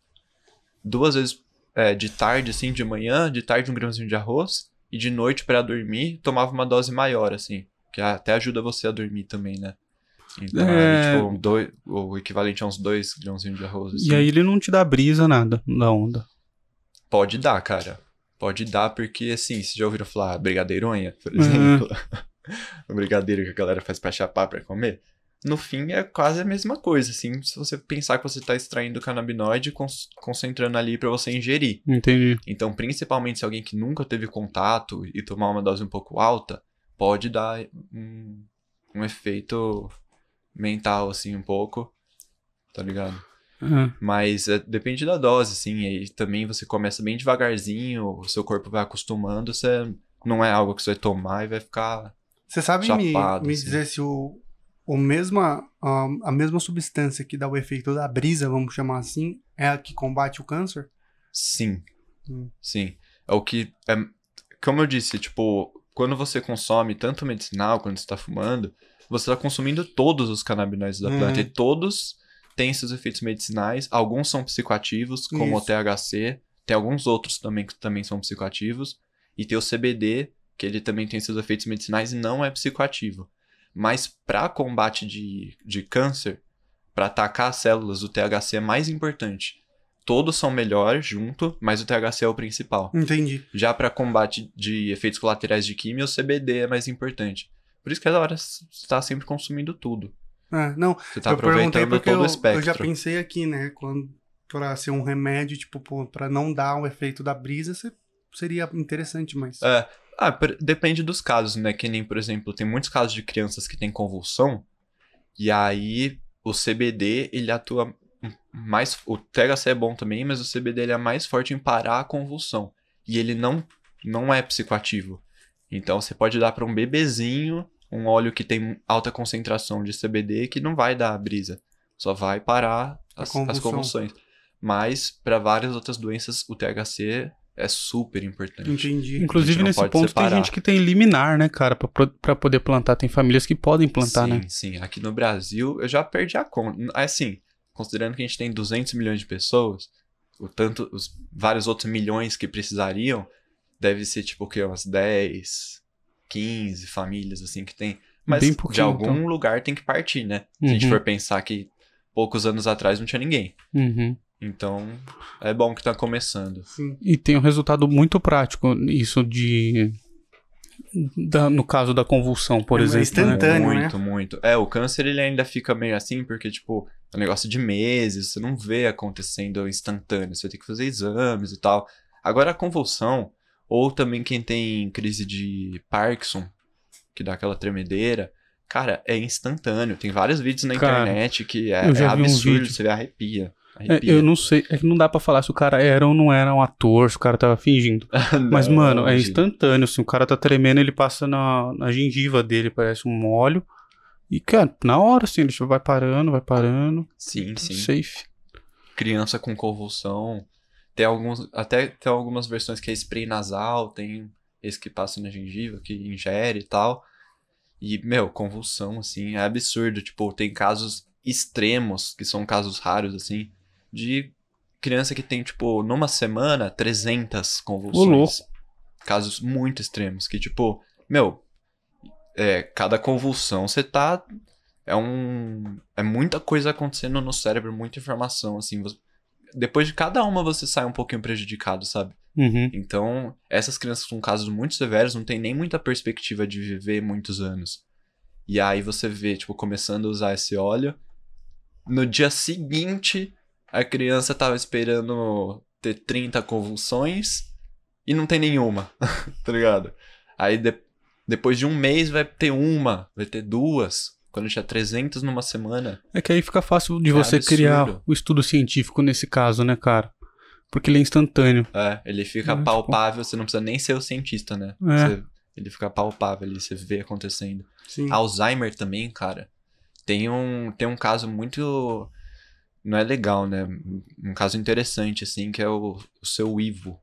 duas vezes é, de tarde, assim, de manhã, de tarde um grãozinho de arroz, e de noite pra dormir tomava uma dose maior, assim, que até ajuda você a dormir também, né? Então,
É.
tipo, dois, o equivalente a uns dois grãozinhos de arroz. Assim.
E aí ele não te dá brisa, nada da onda.
Pode dar, cara. Pode dar, porque assim, vocês já ouviram falar brigadeironha, por
Uhum.
exemplo? o brigadeiro que a galera faz pra chapar pra comer. No fim, é quase a mesma coisa, assim, se você pensar que você tá extraindo canabinoide e con- concentrando ali pra você ingerir.
Entendi.
Então, principalmente se alguém que nunca teve contato e tomar uma dose um pouco alta, pode dar um, um efeito mental, assim, um pouco, tá ligado?
É.
Mas é, depende da dose, assim. Aí também você começa bem devagarzinho, o seu corpo vai acostumando, você não é algo que você vai tomar e vai ficar.
Você sabe me,
Chapado,
me
assim.
dizer se o, o mesma, a, a mesma substância que dá o efeito da brisa, vamos chamar assim, é a que combate o câncer?
Sim.
Hum.
Sim. É o que. É, como eu disse, tipo, quando você consome tanto medicinal quando você está fumando, você está consumindo todos os canabinoides da
Uhum.
planta. E todos têm seus efeitos medicinais. Alguns são psicoativos, como
Isso.
o THC. Tem alguns outros também que também são psicoativos. E tem o CBD, que ele também tem seus efeitos medicinais e não é psicoativo. Mas para combate de, de câncer, para atacar as células, o THC é mais importante. Todos são melhores junto, mas o THC é o principal.
Entendi.
Já para combate de efeitos colaterais de químio, o CBD é mais importante. Por isso que da hora você tá sempre consumindo tudo.
É, não,
Você tá
eu
aproveitando
porque
todo
eu,
o
eu
espectro.
já pensei aqui, né? Quando, pra ser um remédio, tipo, pô, pra não dar o efeito da brisa, se- seria interessante, mas.
É, ah, depende dos casos, né? Que nem, por exemplo, tem muitos casos de crianças que têm convulsão, e aí o CBD, ele atua mais. O THC é bom também, mas o CBD ele é mais forte em parar a convulsão. E ele não, não é psicoativo. Então você pode dar para um bebezinho um óleo que tem alta concentração de CBD que não vai dar brisa. Só vai parar
A
as, as convulsões. Mas para várias outras doenças, o THC é super importante.
Entendi.
Inclusive, nesse ponto,
separar.
tem gente que tem liminar, né, cara, pra poder plantar. Tem famílias que podem plantar,
sim,
né?
Sim, aqui no Brasil eu já perdi a conta. Assim, considerando que a gente tem 200 milhões de pessoas, o tanto, os vários outros milhões que precisariam, deve ser tipo o quê? Umas 10, 15 famílias assim que tem. Mas
Bem
de
pouquinho,
algum
então.
lugar tem que partir, né? Se a gente
Uhum.
for pensar que poucos anos atrás não tinha ninguém.
Uhum.
Então, é bom que tá começando.
Sim.
E tem um resultado muito prático, isso de. da- no caso da convulsão, por
É
exemplo. né?
instantâneo. né?
muito, muito. É, o câncer ele ainda fica meio assim, porque, tipo, é um negócio de meses, você não vê acontecendo instantâneo, você vai ter que fazer exames e tal. Agora a convulsão, ou também quem tem crise de Parkinson, que dá aquela tremedeira, cara, é instantâneo. Tem vários vídeos na
Cara,
internet que é, é
um
absurdo,
vídeo.
você vê arrepia.
É,
arrepia.
eu não sei, é que não dá pra falar se o cara era ou não era um ator, se o cara tava fingindo. Mas,
Não,
mano, é instantâneo, assim, o cara tá tremendo, ele passa na, na gengiva dele, parece um óleo. E, cara, na hora, assim, ele vai parando, vai parando.
Sim, sim.
Safe.
criança com convulsão. Tem alguns, até tem algumas versões que é spray nasal, tem esse que passa na gengiva, que ingere e tal. E, meu, convulsão, assim, é absurdo. Tipo, tem casos extremos, que são casos raros, assim, de criança que tem, tipo, numa semana, 300 convulsões. Casos muito extremos, que, tipo, meu, é, cada convulsão você tá. É um. É muita coisa acontecendo no cérebro, muita informação, assim. você- depois de cada uma você sai um pouquinho prejudicado, sabe?
Uhum.
Então, essas crianças com casos muito severos não tem nem muita perspectiva de viver muitos anos. E aí você vê, tipo, começando a usar esse óleo. No dia seguinte, a criança tava esperando ter 30 convulsões e não tem nenhuma, tá ligado? Aí de- depois de um mês vai ter uma, vai ter duas. Quando tinha 300 numa semana.
É que aí fica fácil de
É
você
absurdo.
criar o estudo científico nesse caso, né, cara? Porque ele é instantâneo.
É, ele fica
É, tipo-
palpável, você não precisa nem ser o cientista, né?
É.
Você- ele fica palpável ali, você vê acontecendo.
Sim.
Alzheimer também, cara. Tem um, tem um caso muito. Não é legal, né? Um caso interessante, assim, que é o, o seu Ivo.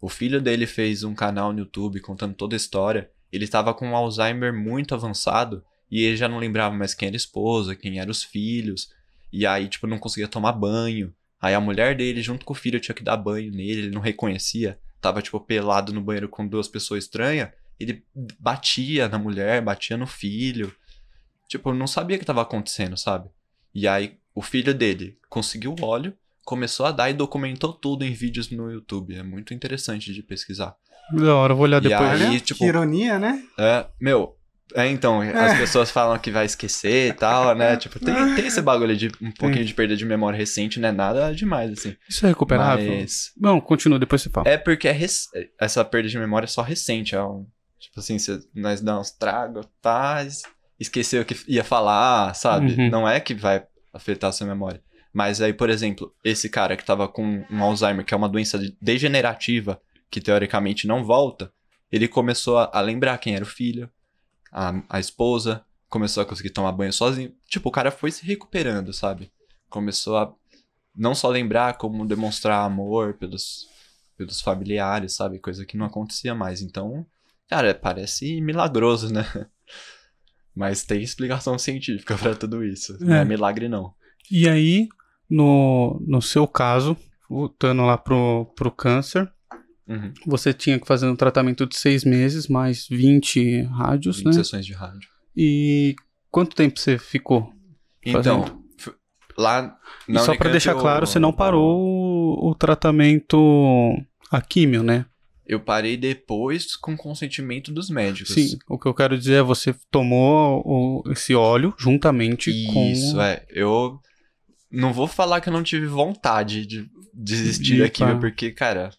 O filho dele fez um canal no YouTube contando toda a história. Ele estava com um Alzheimer muito avançado e ele já não lembrava mais quem era a esposa, quem eram os filhos. E aí, tipo, não conseguia tomar banho. Aí a mulher dele, junto com o filho, tinha que dar banho nele, ele não reconhecia. Tava, tipo, pelado no banheiro com duas pessoas estranhas. Ele batia na mulher, batia no filho. Tipo, não sabia o que tava acontecendo, sabe? E aí, o filho dele conseguiu o óleo, começou a dar e documentou tudo em vídeos no YouTube. É muito interessante de pesquisar.
Da hora, eu vou olhar
E
depois.
aí-
Olha,
tipo-
que ironia, né?
É, meu. É, então, as pessoas falam que vai esquecer e tal, né? Tipo, tem, tem esse bagulho de um pouquinho de perda de memória recente, não é nada demais, assim.
Isso é recuperável?
Mas.
Não, continua, depois você fala.
É porque é rec- essa perda de memória é só recente. É um... Tipo assim, nós dá uns tragos, tá? es- Esqueceu o que ia falar, sabe?
Uhum.
Não é que vai afetar a sua memória. Mas aí, por exemplo, esse cara que tava com um Alzheimer, que é uma doença de- degenerativa, que teoricamente não volta, ele começou a, a lembrar quem era o filho, a, a esposa, começou a conseguir tomar banho sozinho. Tipo, o cara foi se recuperando, sabe? Começou a não só lembrar como demonstrar amor pelos, pelos familiares, sabe? Coisa que não acontecia mais. Então, cara, parece milagroso, né? Mas tem explicação científica pra tudo isso. Não
É.
é milagre, não.
E aí, no, no seu caso, voltando lá pro, pro câncer,
Uhum.
você tinha que fazer um tratamento de seis meses, mais 20 rádios,
20
né?
sessões de rádio.
E quanto tempo você ficou?
Então, f- lá
E
na
só
Unicamp
pra deixar
eu-
claro, você não parou o, o tratamento, a químio, né?
Eu parei depois com consentimento dos médicos.
Sim, o que eu quero dizer é você tomou o- esse óleo juntamente com...
Isso, é. Eu não vou falar que eu não tive vontade de desistir
De
da químio,
pá.
porque, cara,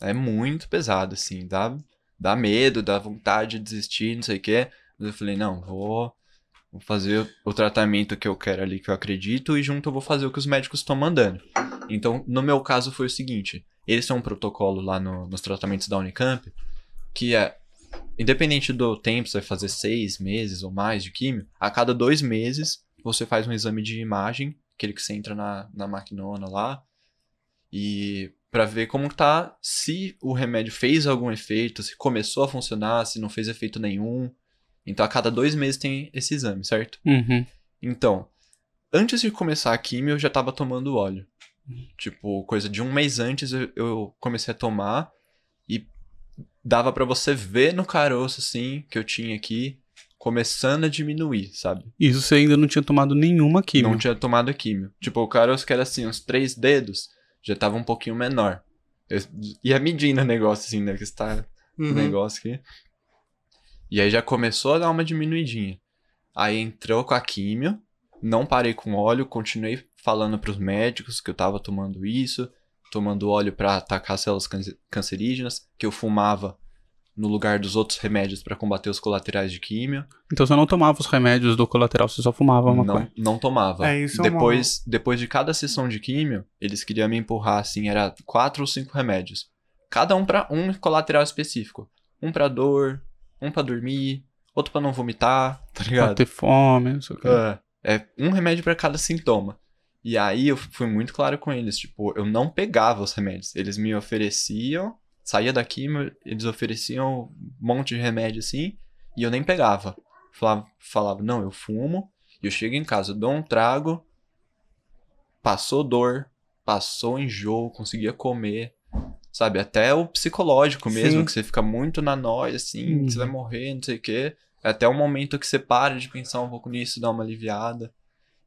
é muito pesado, assim. Dá, dá medo, dá vontade de desistir, não sei o quê. Mas eu falei, não, vou, vou fazer o tratamento que eu quero ali, que eu acredito, e junto eu vou fazer o que os médicos estão mandando. Então, no meu caso, foi o seguinte: eles têm um protocolo lá no- nos tratamentos da Unicamp, que é. Independente do tempo, você vai fazer seis meses ou mais de químio, a cada dois meses você faz um exame de imagem, aquele que você entra na, na maquinona lá, e para ver como tá, se o remédio fez algum efeito, se começou a funcionar, se não fez efeito nenhum. Então a cada dois meses tem esse exame, certo?
Uhum.
Então, antes de começar a químio, eu já tava tomando óleo. Tipo, coisa de um mês antes eu, eu comecei a tomar e dava pra você ver no caroço, assim, que eu tinha aqui, começando a diminuir, sabe?
Isso você ainda não tinha tomado nenhuma químio.
Não tinha tomado químio. Tipo, o caroço que era assim, uns três dedos, já tava um pouquinho menor. Eu ia medindo o negócio, assim, né? Que está o
Uhum.
negócio aqui. E aí já começou a dar uma diminuidinha. Aí entrou com a químio, não parei com óleo, continuei falando pros médicos que eu tava tomando isso, tomando óleo pra atacar células cancerígenas, que eu fumava no lugar dos outros remédios pra combater os colaterais de químio.
Então você não tomava os remédios do colateral, você só fumava uma
não,
coisa.
não tomava.
É, isso é
depois, depois de cada sessão de químio, eles queriam me empurrar assim, era quatro ou cinco remédios. Cada um pra um colateral específico. Um pra dor, um pra dormir, outro pra não vomitar, tá
Pra
ligado?
ter fome, não sei o que.
É, é um remédio pra cada sintoma. E aí eu fui muito claro com eles, tipo, eu não pegava os remédios. Eles me ofereciam, saía da químio, eles ofereciam um monte de remédio assim, e eu nem pegava. Falava, falava não, eu fumo, e eu chego em casa, dou um trago, passou dor, passou enjoo, conseguia comer. Sabe, até o psicológico mesmo,
Sim.
que você fica muito na nóia, assim,
Uhum.
que você vai morrer, não sei o quê. Até o momento que você para de pensar um pouco nisso, dá uma aliviada.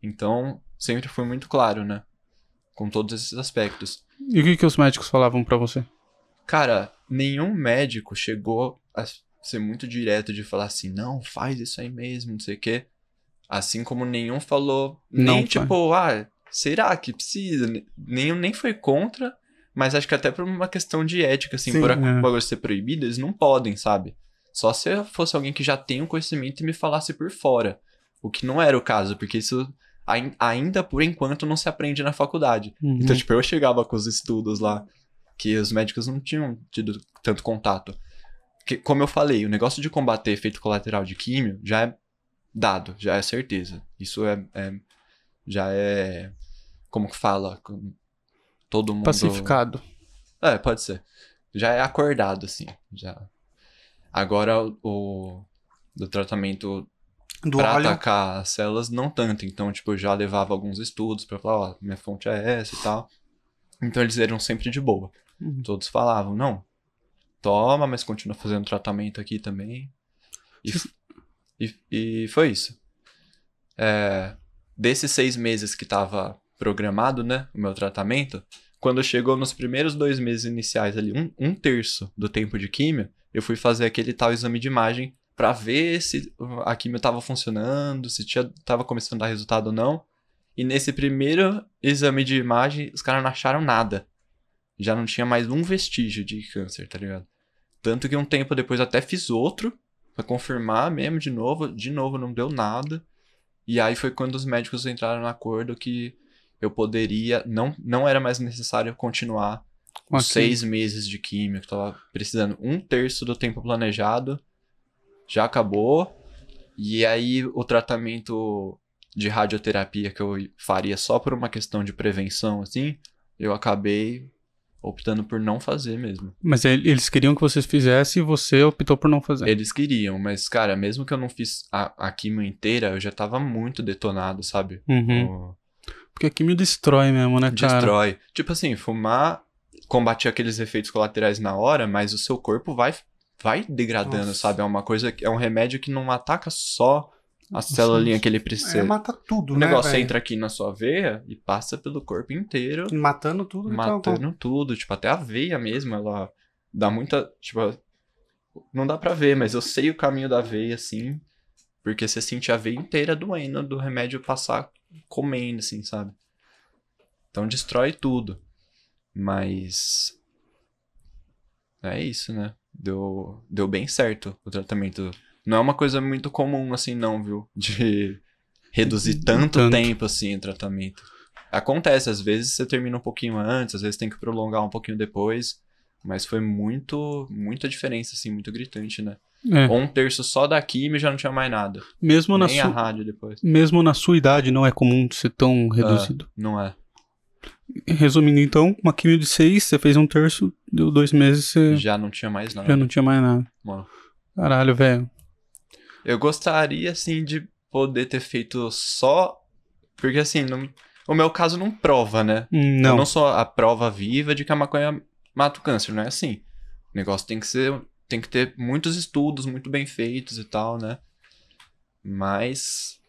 Então, sempre foi muito claro, né? Com todos esses aspectos.
E o que, que os médicos falavam pra você?
Cara, nenhum médico chegou a ser muito direto de falar assim, não, faz isso aí mesmo, não sei o quê. Assim como nenhum falou,
Não
nem
faz.
tipo, ah, será que precisa? Nenhum nem foi contra, mas acho que até por uma questão de ética, assim,
Sim,
por
é.
bagulho ser proibido, eles não podem, sabe? Só se fosse alguém que já tem um conhecimento e me falasse por fora. O que não era o caso, porque isso ai- ainda por enquanto não se aprende na faculdade.
Uhum.
Então, tipo, eu chegava com os estudos lá, que os médicos não tinham tido tanto contato. Que, como eu falei, o negócio de combater efeito colateral de químio já é dado, já é certeza. Isso é, é- já é, como que fala? Todo mundo...
Pacificado.
É, pode ser. Já é acordado, assim, já. Agora, o, do tratamento
Do
pra
óleo.
atacar as células, não tanto. Então, tipo, eu já levava alguns estudos pra falar, ó, minha fonte é essa e tal. Então, eles eram sempre de boa.
Uhum.
Todos falavam, não, toma, mas continua fazendo tratamento aqui também. E, e, e foi isso. É, desses seis meses que tava programado, né, o meu tratamento, quando chegou nos primeiros dois meses iniciais ali, um, um terço do tempo de químio, eu fui fazer aquele tal exame de imagem pra ver se a químio tava funcionando, se tinha, tava começando a dar resultado ou não. E nesse primeiro exame de imagem, os caras não acharam nada. Já não tinha mais um vestígio de câncer, tá ligado? Tanto que um tempo depois até fiz outro pra confirmar mesmo de novo, de novo não deu nada. E aí foi quando os médicos entraram no acordo que eu poderia, não, não era mais necessário continuar
Com
seis meses de químio, que tava precisando um terço do tempo planejado. Já acabou. E aí o tratamento de radioterapia que eu faria só por uma questão de prevenção, assim, eu acabei optando por não fazer mesmo.
Mas ele- eles queriam que vocês fizessem e você optou por não fazer.
Eles queriam, mas, cara, mesmo que eu não fiz a, a quimio inteira, eu já tava muito detonado, sabe?
Uhum.
O-
Porque a quimio destrói mesmo, né, cara?
Destrói. Tipo assim, fumar combate aqueles efeitos colaterais na hora, mas o seu corpo vai, vai degradando,
Nossa.
sabe? É uma coisa, que- é um remédio que não ataca só a célulinha que ele precisa.
É, mata tudo,
o
né,
negócio
velho?
entra aqui na sua veia e passa pelo corpo inteiro,
Matando tudo. tá-
matando tudo. Tipo, até a veia mesmo, ela dá muita. Tipo, não dá pra ver, mas eu sei o caminho da veia, assim. Porque você sente a veia inteira doendo do remédio passar comendo, assim, sabe? Então destrói tudo. Mas. É isso, né? Deu, deu bem certo o tratamento. Não é uma coisa muito comum, assim, não, viu? De reduzir tanto,
Tanto.
tempo, assim, o tratamento. Acontece, às vezes você termina um pouquinho antes, às vezes tem que prolongar um pouquinho depois. Mas foi muito, muita diferença, assim, muito gritante, né?
É.
Um terço só da química já não tinha mais nada.
Mesmo, na
Nem a
su...
rádio depois.
Mesmo na sua idade não é comum ser tão reduzido.
Não é.
Resumindo então, uma quimio de seis, você fez um terço, deu dois meses, você
Já não tinha mais nada.
já não tinha mais nada.
Mano.
Caralho, velho.
Eu gostaria, assim, de poder ter feito só. Porque, assim, não- o meu caso não prova, né?
Hum,
Eu
Não.
não sou a prova viva de que a maconha mata o câncer, não é assim. O negócio tem que ser. Tem que ter muitos estudos muito bem feitos e tal, né? Mas.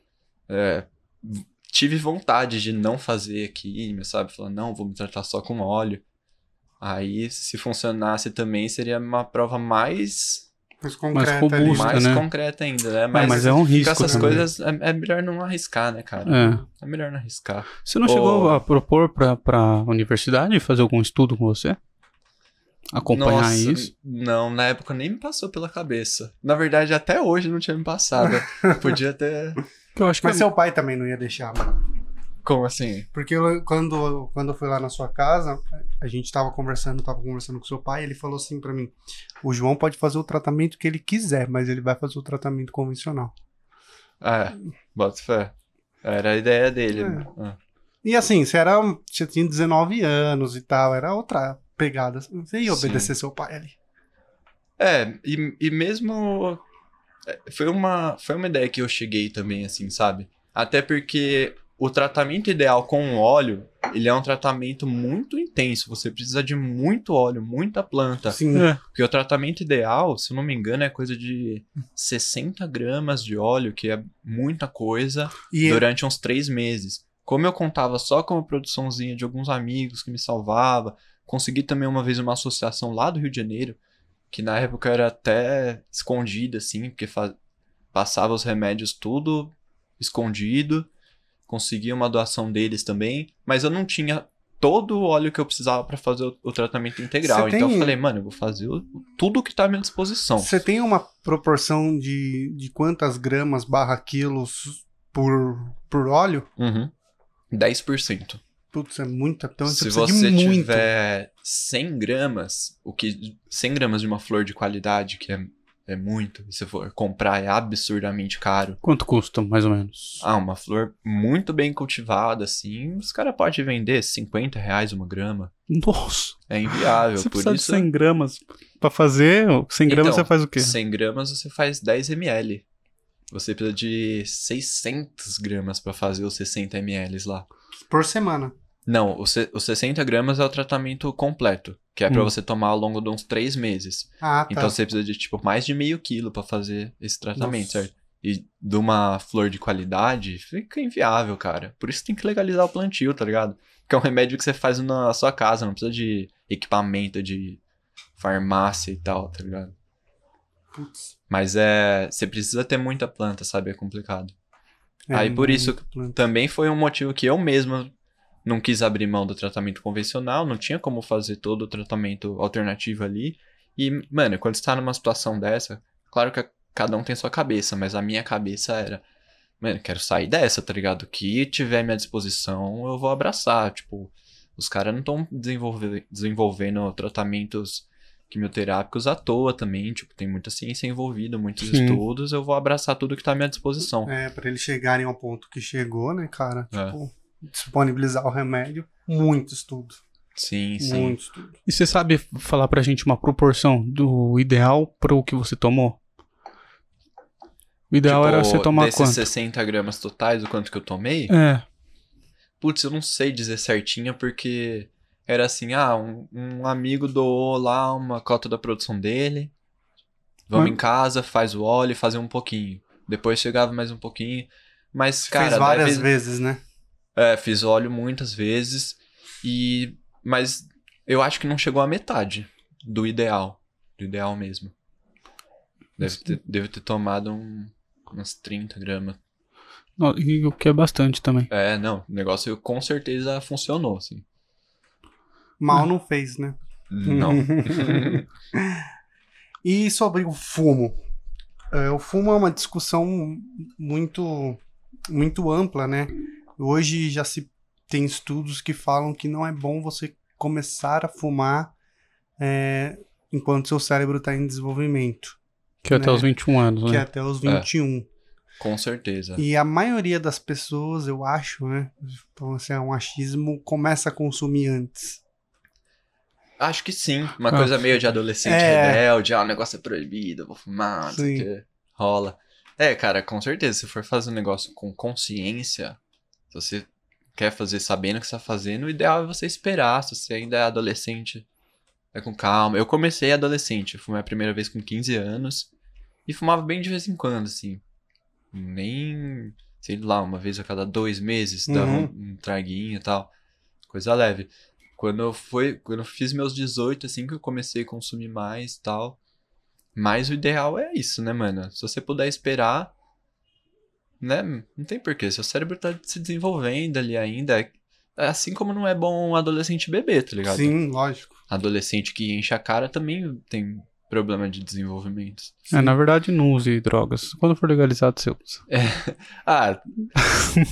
é, tive vontade de não fazer química, sabe? Falar, não, vou me tratar só com óleo. Aí, se funcionasse também, seria uma prova mais,
Mais concreta ali.
robusta.
mais
né?
concreta ainda, né?
Mas, mas é um
com
risco
essas
também.
coisas, é, é melhor não arriscar, né, cara?
É.
É melhor não arriscar.
Você não
Ô-
chegou a propor pra, pra universidade fazer algum estudo com você? Acompanhar
Nossa,
isso?
Não, na época nem me passou pela cabeça. Na verdade, até hoje não tinha me passado. Podia ter.
Eu acho que
Mas
é-
seu pai também não ia deixar, mano.
Como assim?
Porque eu- quando, quando eu fui lá na sua casa, a gente tava conversando, tava conversando com seu pai, ele falou assim pra mim: o João pode fazer o tratamento que ele quiser, mas ele vai fazer o tratamento convencional.
É, bota fé. Era a ideia dele.
É.
né? Ah.
E assim, você era. Você tinha 19 anos e tal, era outra pegada. Você ia
Sim.
obedecer seu pai ali.
É, e, e mesmo. É, Foi uma, foi uma ideia que eu cheguei também, assim, sabe? Até porque o tratamento ideal com o óleo, ele é um tratamento muito intenso. Você precisa de muito óleo, muita planta.
Sim.
É,
Porque o tratamento ideal, se eu não me engano, é coisa de 60 gramas de óleo, que é muita coisa,
E
durante uns três meses. Como eu contava só com a produçãozinha de alguns amigos que me salvava, consegui também uma vez uma associação lá do Rio de Janeiro, que na época era até escondida, assim, porque passava os remédios tudo escondido, conseguia uma doação deles também, mas eu não tinha todo o óleo que eu precisava para fazer o, o tratamento integral.
Você
Então
tem-
eu falei, mano, eu vou fazer o- tudo que tá à minha disposição.
você tem uma proporção de, de quantas gramas barra quilos por, por óleo?
Uhum. 10%.
Putz, é muita. Então você
Se você
muito.
tiver 100 gramas, o que 100 gramas de uma flor de qualidade, que é, é muito, e se for comprar é absurdamente caro.
Quanto custa, mais ou menos?
Ah, uma flor muito bem cultivada, assim, os caras podem vender 50 reais uma grama.
Nossa,
É inviável,
você
por
precisa
isso...
de 100 gramas. Pra fazer 100 gramas
Então,
você faz o quê?
100 gramas você faz 10 ml. Você precisa de 600 gramas pra fazer os 60 ml lá.
Por semana.
Não, os os 60 gramas é o tratamento completo, que é pra
Hum.
você tomar ao longo de uns 3 meses.
Ah, tá.
Então você precisa de, tipo, mais de meio quilo pra fazer esse tratamento,
Nossa.
certo? E de uma flor de qualidade, fica inviável, cara. Por isso tem que legalizar o plantio, tá ligado? Que é um remédio que você faz na sua casa, não precisa de equipamento de farmácia e tal, tá ligado?
Putz.
Mas é. Você precisa ter muita planta, sabe? É complicado.
É
Aí por isso
planta.
Também foi um motivo que eu mesmo não quis abrir mão do tratamento convencional, não tinha como fazer todo o tratamento alternativo ali. E, mano, quando você tá numa situação dessa, claro que cada um tem sua cabeça, mas a minha cabeça era, mano, quero sair dessa, tá ligado? O que tiver à minha disposição, eu vou abraçar. Tipo, os caras não estão desenvolvendo tratamentos quimioterápicos à toa também, tipo, tem muita ciência envolvida, muitos
Sim.
estudos, eu vou abraçar tudo que tá à minha disposição.
É, pra eles chegarem ao ponto que chegou, né, cara?
É.
Disponibilizar o remédio, muito estudo.
Sim, sim.
Muito estudo.
E você sabe falar pra gente uma proporção do ideal pro que você tomou? O ideal
Tipo,
era você tomar
desses
quanto?
60 gramas totais, o quanto que eu tomei?
É,
Putz, eu não sei dizer certinho, porque era assim, ah, um, um amigo doou lá uma cota da produção dele. Vamos
Mas-
em casa, faz o óleo e fazer um pouquinho. Depois chegava mais um pouquinho. Mas, cara,
Fez várias
deve-
vezes, né?
É, fiz óleo muitas vezes. E. Mas eu acho que não chegou à metade do ideal. Do ideal mesmo. Deve ter, deve ter tomado um, umas 30 gramas.
e o que é bastante também.
É, não. O negócio com certeza funcionou, assim.
Mal não fez, né?
Não.
e sobre o fumo? É, o fumo é uma discussão muito, muito ampla, né? Hoje já se tem estudos que falam que não é bom você começar a fumar é, enquanto seu cérebro está em desenvolvimento,
Que é até
Né?
os 21 anos,
que é
né?
até os 21.
com certeza.
E a maioria das pessoas, eu acho, né? Então, assim, é um achismo, começa a consumir antes.
Acho que sim. Uma
Ah.
coisa meio de adolescente
É.
rebelde. Ah, o negócio é proibido, eu vou fumar, não sei o que. Rola. É, cara, com certeza. Se for fazer um negócio com consciência, se você quer fazer sabendo o que você tá fazendo, o ideal é você esperar. Se você ainda é adolescente, é com calma. Eu comecei adolescente. Eu fumei a primeira vez com 15 anos. E fumava bem de vez em quando, assim. Nem, sei lá, uma vez a cada dois meses, dava
Uhum.
um, um traguinho e tal. Coisa leve. Quando eu, foi, quando eu fiz meus 18, assim, que eu comecei a consumir mais e tal. Mas o ideal é isso, né, mano? Se você puder esperar, né? Não tem porquê. Seu cérebro tá se desenvolvendo ali ainda. É assim como não é bom um adolescente beber, tá ligado?
Sim, lógico.
Adolescente que enche a cara também tem problema de desenvolvimento.
É, na verdade, não use drogas. Quando for legalizado, você usa.
Ah,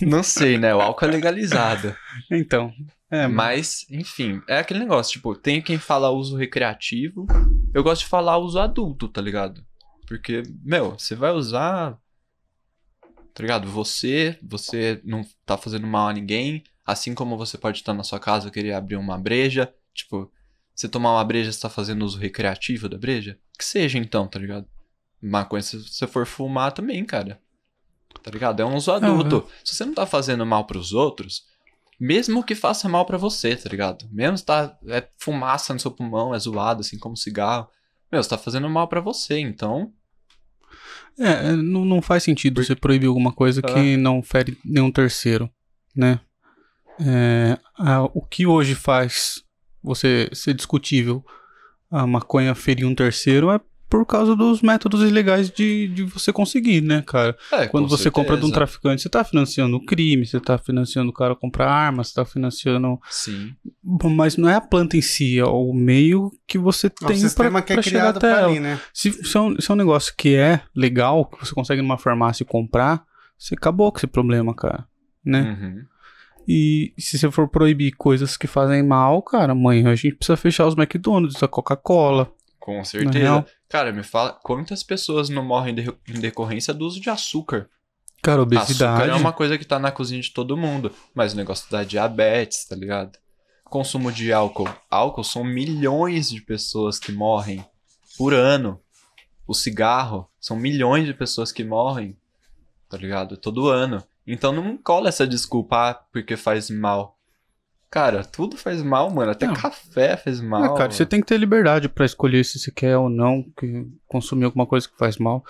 não sei, né? O álcool é legalizado.
Então, é,
Mas, enfim, é aquele negócio, tipo, tem quem fala uso recreativo. Eu gosto de falar uso adulto, tá ligado? Porque, meu, você vai usar. Tá ligado? Você, você não tá fazendo mal a ninguém. Assim como você pode estar na sua casa querer abrir uma breja. Tipo, você tomar uma breja, você tá fazendo uso recreativo da breja? Que seja então, tá ligado? Maconha, se você for fumar também, cara. Tá ligado? É um uso adulto. Se você não tá fazendo mal pros outros, mesmo que faça mal pra você, tá ligado? Mesmo se tá é fumaça no seu pulmão, é zoado, assim como cigarro. Meu, você tá fazendo mal pra você, então.
É, é, não, não faz sentido você proibir alguma coisa
Ah.
que não fere nenhum terceiro, né? É, a- o que hoje faz você ser discutível a maconha ferir um terceiro é por causa dos métodos ilegais de, de você conseguir, né, cara?
É,
Quando
com
você compra de um
certeza.
traficante, você tá financiando o crime, você tá financiando o cara a comprar armas, você tá financiando...
Sim.
Mas não é a planta em si, é o meio que você
É o
tem
sistema
pra,
que é
pra chegar
criado
até
pra
ela.
ali, né?
Se, se, é um, se é um negócio que é legal, que você consegue numa farmácia comprar, você acabou com esse problema, cara. Né?
Uhum.
E se você for proibir coisas que fazem mal, cara, amanhã a gente precisa fechar os McDonald's, a Coca-Cola.
Com certeza. Cara, me fala, quantas pessoas não morrem de- em decorrência do uso de açúcar?
Cara, obesidade.
Açúcar é uma coisa que tá na cozinha de todo mundo. Mas o negócio da diabetes, tá ligado? Consumo de álcool. Álcool são milhões de pessoas que morrem por ano. O cigarro são milhões de pessoas que morrem, tá ligado? Todo ano. Então não cola essa desculpa, ah, porque faz mal. Cara, tudo faz mal, mano. Até
Não.
café faz mal.
É, cara, você tem que ter liberdade pra escolher se você quer ou não que consumir alguma coisa que faz mal,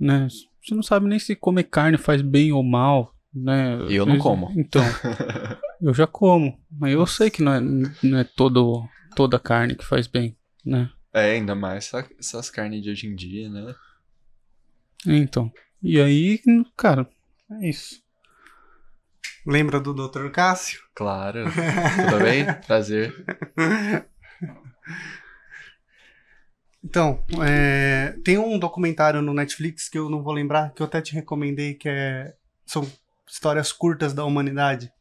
né? Você não sabe nem se comer carne faz bem ou mal, né?
Eu não como.
Então, eu já como, mas eu sei que não é, não é todo, toda carne que faz bem, né?
É, ainda mais essa- essas carnes de hoje em dia, né?
Então, e aí, cara, é isso.
Lembra do Dr. Cássio?
Claro. Tudo bem? Prazer.
Então, é, tem um documentário no Netflix que eu não vou lembrar, que eu até te recomendei, que é, são histórias curtas da humanidade.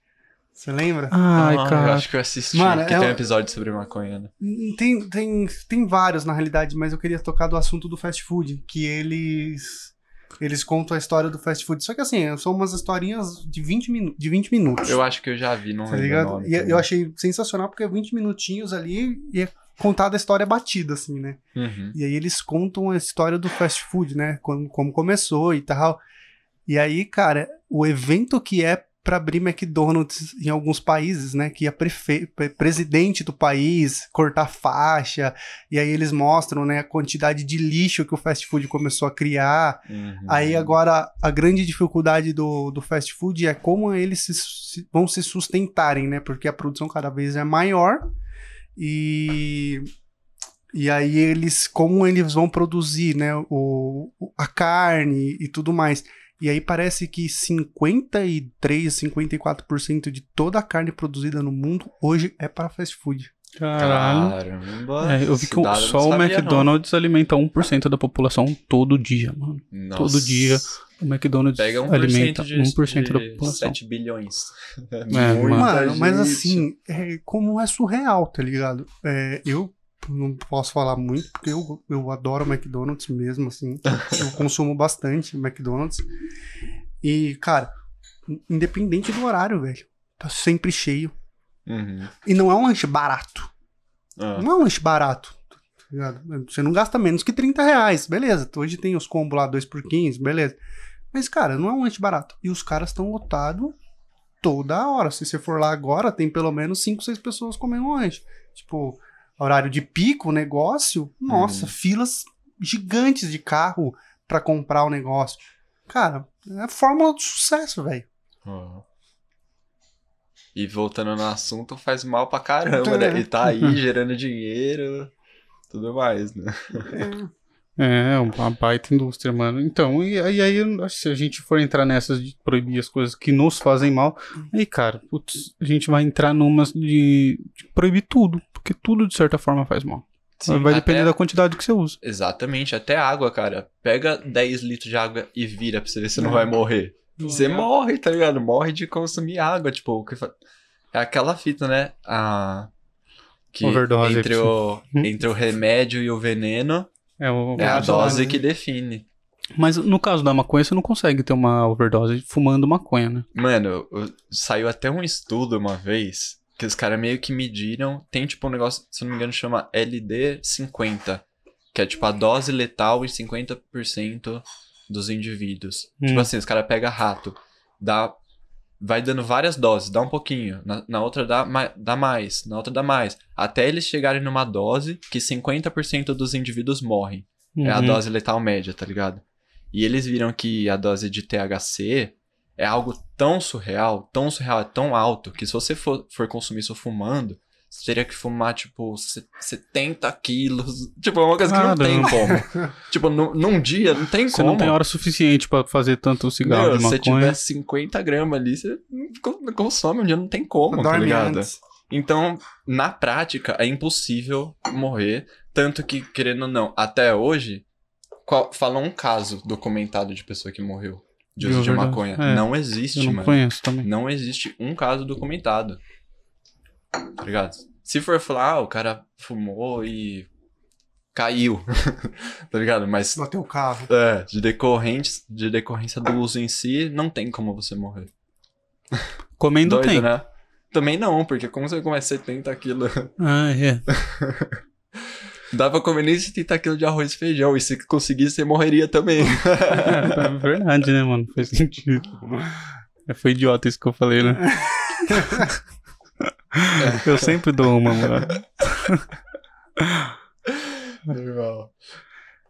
Você lembra?
Ai,
Ah, Eu
cara.
acho que eu assisti,
Mano,
porque
é
tem um
um-
episódio sobre maconha, né?
Tem, tem, tem vários, na realidade, mas eu queria tocar do assunto do fast food, que eles eles contam a história do fast food. Só que assim, são umas historinhas de 20, minu de 20 minutos.
Eu acho que eu já vi, não
tá ligado?
nome.
E
também.
eu achei sensacional porque é 20 minutinhos ali e é contada a história batida, assim, né?
Uhum.
E aí eles contam a história do fast food, né? Como, como começou e tal. E aí, cara, o evento que é pra abrir McDonald's em alguns países, né? Que a prefe... pre- presidente do país cortar faixa. E aí eles mostram, né, a quantidade de lixo que o fast food começou a criar.
Uhum.
Aí agora a grande dificuldade do, do fast food é como eles se- se- vão se sustentarem, né? Porque a produção cada vez é maior e e aí eles como eles vão produzir, né? O- a carne e tudo mais. E aí parece que 53, 54% de toda a carne produzida no mundo hoje é para fast food.
Caralho.
Caramba.
É, eu vi que o- só o
sabia, não.
McDonald's alimenta 1% da população todo dia, mano.
Nossa.
todo dia O McDonald's
Pega 1%
alimenta
de,
1% da
de
população.
7 bilhões.
É,
Mano, mas assim, é, como é surreal, tá ligado? É, eu não posso falar muito, porque eu, eu adoro McDonald's mesmo, assim. eu consumo bastante McDonald's. E, cara, independente do horário, velho, tá sempre cheio.
Uhum.
E não é um lanche barato.
Ah,
Não é um lanche barato. tá? Você não gasta menos que 30 reais, beleza. Hoje tem os combos lá 2 por 15, beleza. Mas, cara, não é um lanche barato. E os caras estão lotados toda hora. Se você for lá agora, tem pelo menos 5, 6 pessoas comendo lanche. Tipo, horário de pico, negócio, nossa,
Uhum.
filas gigantes de carro pra comprar o negócio. Cara, é a fórmula do sucesso, velho.
ah. E voltando no assunto, faz mal pra caramba, né? E tá
Uhum.
aí gerando dinheiro, tudo mais, né?
É, uma baita indústria, mano. Então, e aí, aí se a gente for entrar nessas de proibir as coisas que nos fazem mal, aí, cara, putz, a gente vai entrar numas de, de proibir tudo, porque tudo de certa forma faz mal.
Sim,
vai depender
até-
da quantidade que você usa.
Exatamente, até água, cara. Pega 10 litros de água e vira pra você ver se não
É.
vai morrer. Você morre, tá ligado? Morre de consumir água, tipo, que é aquela fita, né? A que
Overdose,
entre o entre o remédio e o veneno
É, o-
é a dose que define.
Mas no caso da maconha, você não consegue ter uma overdose fumando maconha, né?
Mano, saiu até um estudo uma vez que os caras meio que mediram, tem tipo um negócio, se eu não me engano, chama LD50, que é tipo a dose letal em 50% dos indivíduos.
Hum.
Tipo assim, os caras pegam rato, dá vai dando várias doses, dá um pouquinho, na, na outra dá, dá mais, na outra dá mais, até eles chegarem numa dose que 50% dos indivíduos morrem. É a
Uhum.
dose letal média, tá ligado? E eles viram que a dose de THC é algo tão surreal, tão surreal, é tão alto, que se você for, for consumir isso fumando, você teria que fumar, tipo, se- 70 quilos. Tipo, é uma coisa que não tem
Caramba.
como. tipo, num, num dia não tem
Você
como.
não tem hora suficiente pra fazer tanto cigarro
Meu,
de
se você
maconha.
tiver 50 gramas ali, você não con- não consome um dia, não tem como, tá
Dorme
ligado?
antes.
Então, na prática, é impossível morrer. Tanto que, querendo ou não, até hoje, qual, fala um caso documentado de pessoa que morreu de uso
De
de maconha.
É,
Não
Eu
existe,
não
mano.
conheço também.
Não existe um caso documentado. Tá ligado? Se for falar, ah, o cara fumou e caiu. tá ligado? Mas,
Bateu o carro.
é, de, decorrente, de decorrência do uso em si, não tem como você morrer.
Comendo
Doido,
tem.
né? Também não, porque como você come 70 quilos
Ah, é.
Dá pra comer nem 70 quilos de arroz e feijão. E se conseguisse, você morreria também.
É verdade, né, mano? Faz sentido. É, Foi idiota isso que eu falei, né? eu sempre dou uma, mano.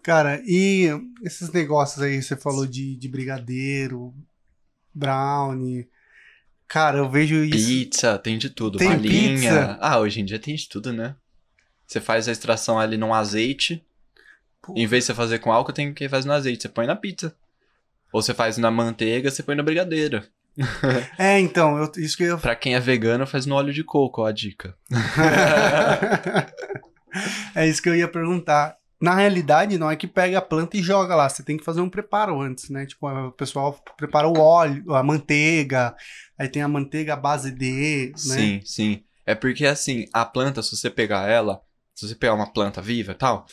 Cara, e esses negócios aí, você falou de, de brigadeiro, brownie. Cara, eu vejo isso.
Pizza, tem de tudo.
Tem
Balinha.
pizza?
Ah, hoje em dia tem de tudo, né? Você faz a extração ali num azeite.
Pô.
Em vez de você fazer com álcool, tem que fazer no azeite. Você põe na pizza. Ou você faz na manteiga, você põe na brigadeira.
É, então, eu- isso que eu
Pra quem é vegano, faz no óleo de coco, ó a dica.
é isso que eu ia perguntar. na realidade, não é que pega a planta e joga lá. Você tem que fazer um preparo antes, né? Tipo, o pessoal prepara o óleo, a manteiga, aí tem a manteiga base de, né?
Sim, sim. É porque assim, a planta, se você pegar ela, se você pegar uma planta viva e tal,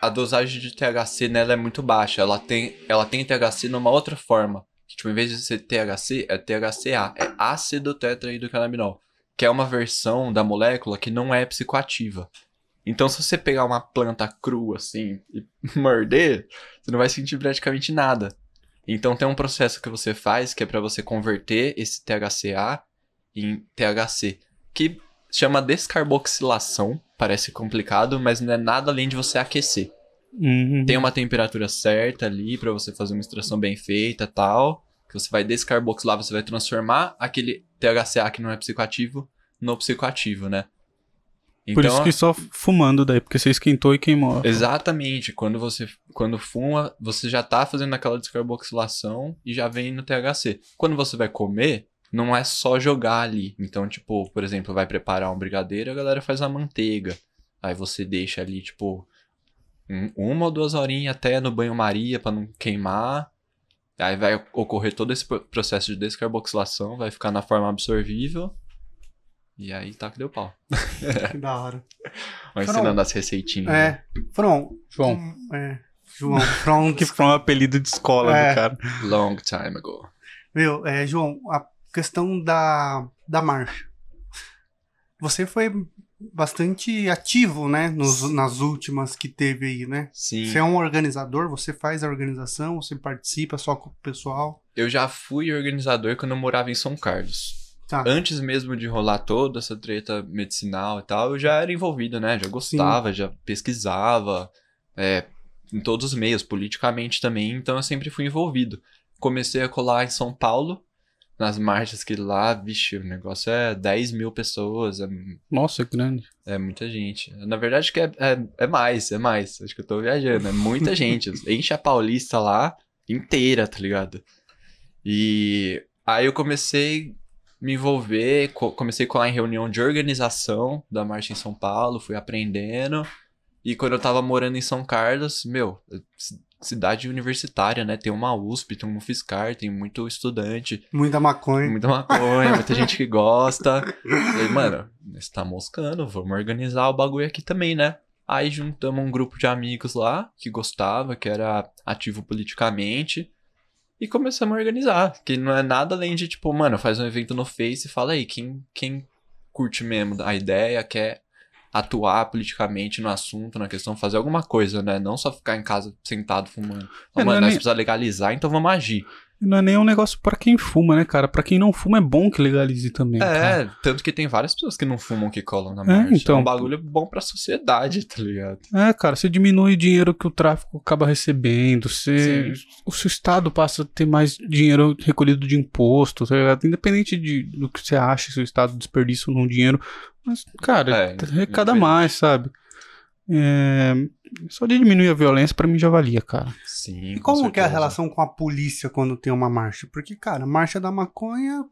a dosagem de THC nela é muito baixa. Ela tem, ela tem THC numa outra forma. Que, tipo, em vez de ser THC, é THCA, é ácido tetrahidrocannabinol, que é uma versão da molécula que não é psicoativa. Então, se você pegar uma planta crua assim e morder, você não vai sentir praticamente nada. Então, tem um processo que você faz que é para você converter esse THCA em THC, que chama descarboxilação. Parece complicado, mas não é nada além de você aquecer.
Uhum.
Tem uma temperatura certa ali para você fazer uma extração bem feita tal. Que você vai descarboxilar, você vai transformar aquele THCA que não é psicoativo no psicoativo, né?
Por
Então,
isso que só fumando daí, porque você esquentou e queimou.
Exatamente. Quando você quando fuma, você já tá fazendo aquela descarboxilação e já vem no THC. Quando você vai comer, não é só jogar ali. Então, tipo, por exemplo, vai preparar um brigadeiro, a galera faz a manteiga. Aí você deixa ali, tipo, uma ou duas horinhas até no banho-maria pra não queimar. Aí vai ocorrer todo esse pro- processo de descarboxilação, vai ficar na forma absorvível. E aí tá que deu pau.
Que da hora.
Vai ensinando as receitinhas. né?
É. From.
João.
É. João. From.
Que foi um apelido de escola
É.
do cara.
Long time ago.
Meu, é, João, a questão da, da marcha. Você foi bastante ativo, né? Nos, nas últimas que teve aí, né?
Sim.
Você é um organizador, você faz a organização, você participa só com o pessoal.
Eu já fui organizador quando eu morava em São Carlos.
Tá.
Antes mesmo de rolar toda essa treta medicinal e tal, eu já era envolvido, né? Já gostava, já pesquisava, é, em todos os meios, politicamente também, então eu sempre fui envolvido. Comecei a colar em São Paulo, nas marchas que lá, vixe, o negócio é 10 mil pessoas, é,
Nossa, que grande.
é muita gente. Na verdade, que é, é, é mais, é mais. Acho que eu tô viajando, é muita gente. Enche a Paulista lá inteira, tá ligado? E aí eu comecei a me envolver, co- comecei a colar em reunião de organização da marcha em São Paulo, fui aprendendo. E quando eu tava morando em São Carlos, meu, cidade universitária, né? Tem uma USP, tem um UFSCar, tem muito estudante,
Muita maconha.
muita maconha, muita gente que gosta. Falei, mano, você tá moscando, vamos organizar o bagulho aqui também, né? Aí juntamos um grupo de amigos lá, que gostava, que era ativo politicamente, e começamos a organizar. Que não é nada além de, tipo, mano, faz um evento no Face e fala aí, quem, quem curte mesmo a ideia, quer atuar politicamente no assunto, na questão, fazer alguma coisa, né? Não só ficar em casa sentado fumando.
É, não
mano,
é
nós
nem-
precisamos legalizar, então vamos agir.
Não é nem um negócio pra quem fuma, né, cara? Pra quem não fuma é bom que legalize também. cara.
É, tanto que tem várias pessoas que não fumam que colam na marcha. É,
então.
um bagulho bom pra sociedade, tá ligado?
É, cara, você diminui o dinheiro que o tráfico acaba recebendo, você, o seu estado passa a ter mais dinheiro recolhido de imposto, tá ligado? Independente de, do que você acha, se o estado desperdiça ou não dinheiro, mas, cara,
É,
arrecada mais, sabe? É, só de diminuir a violência pra mim já valia, cara.
Sim.
E
com
como que é a relação com a polícia quando tem uma marcha? Porque, cara, marcha da maconha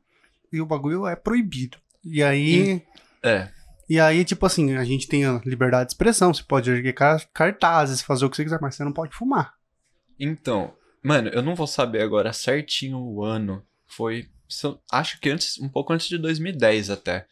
e o bagulho é proibido. E aí.
É,
E aí, tipo assim, a gente tem a liberdade de expressão, você pode erguer car- cartazes, fazer o que você quiser, mas você não pode fumar.
então, mano, eu não vou saber agora certinho o ano. Foi, acho que antes, um pouco antes de 2010 até.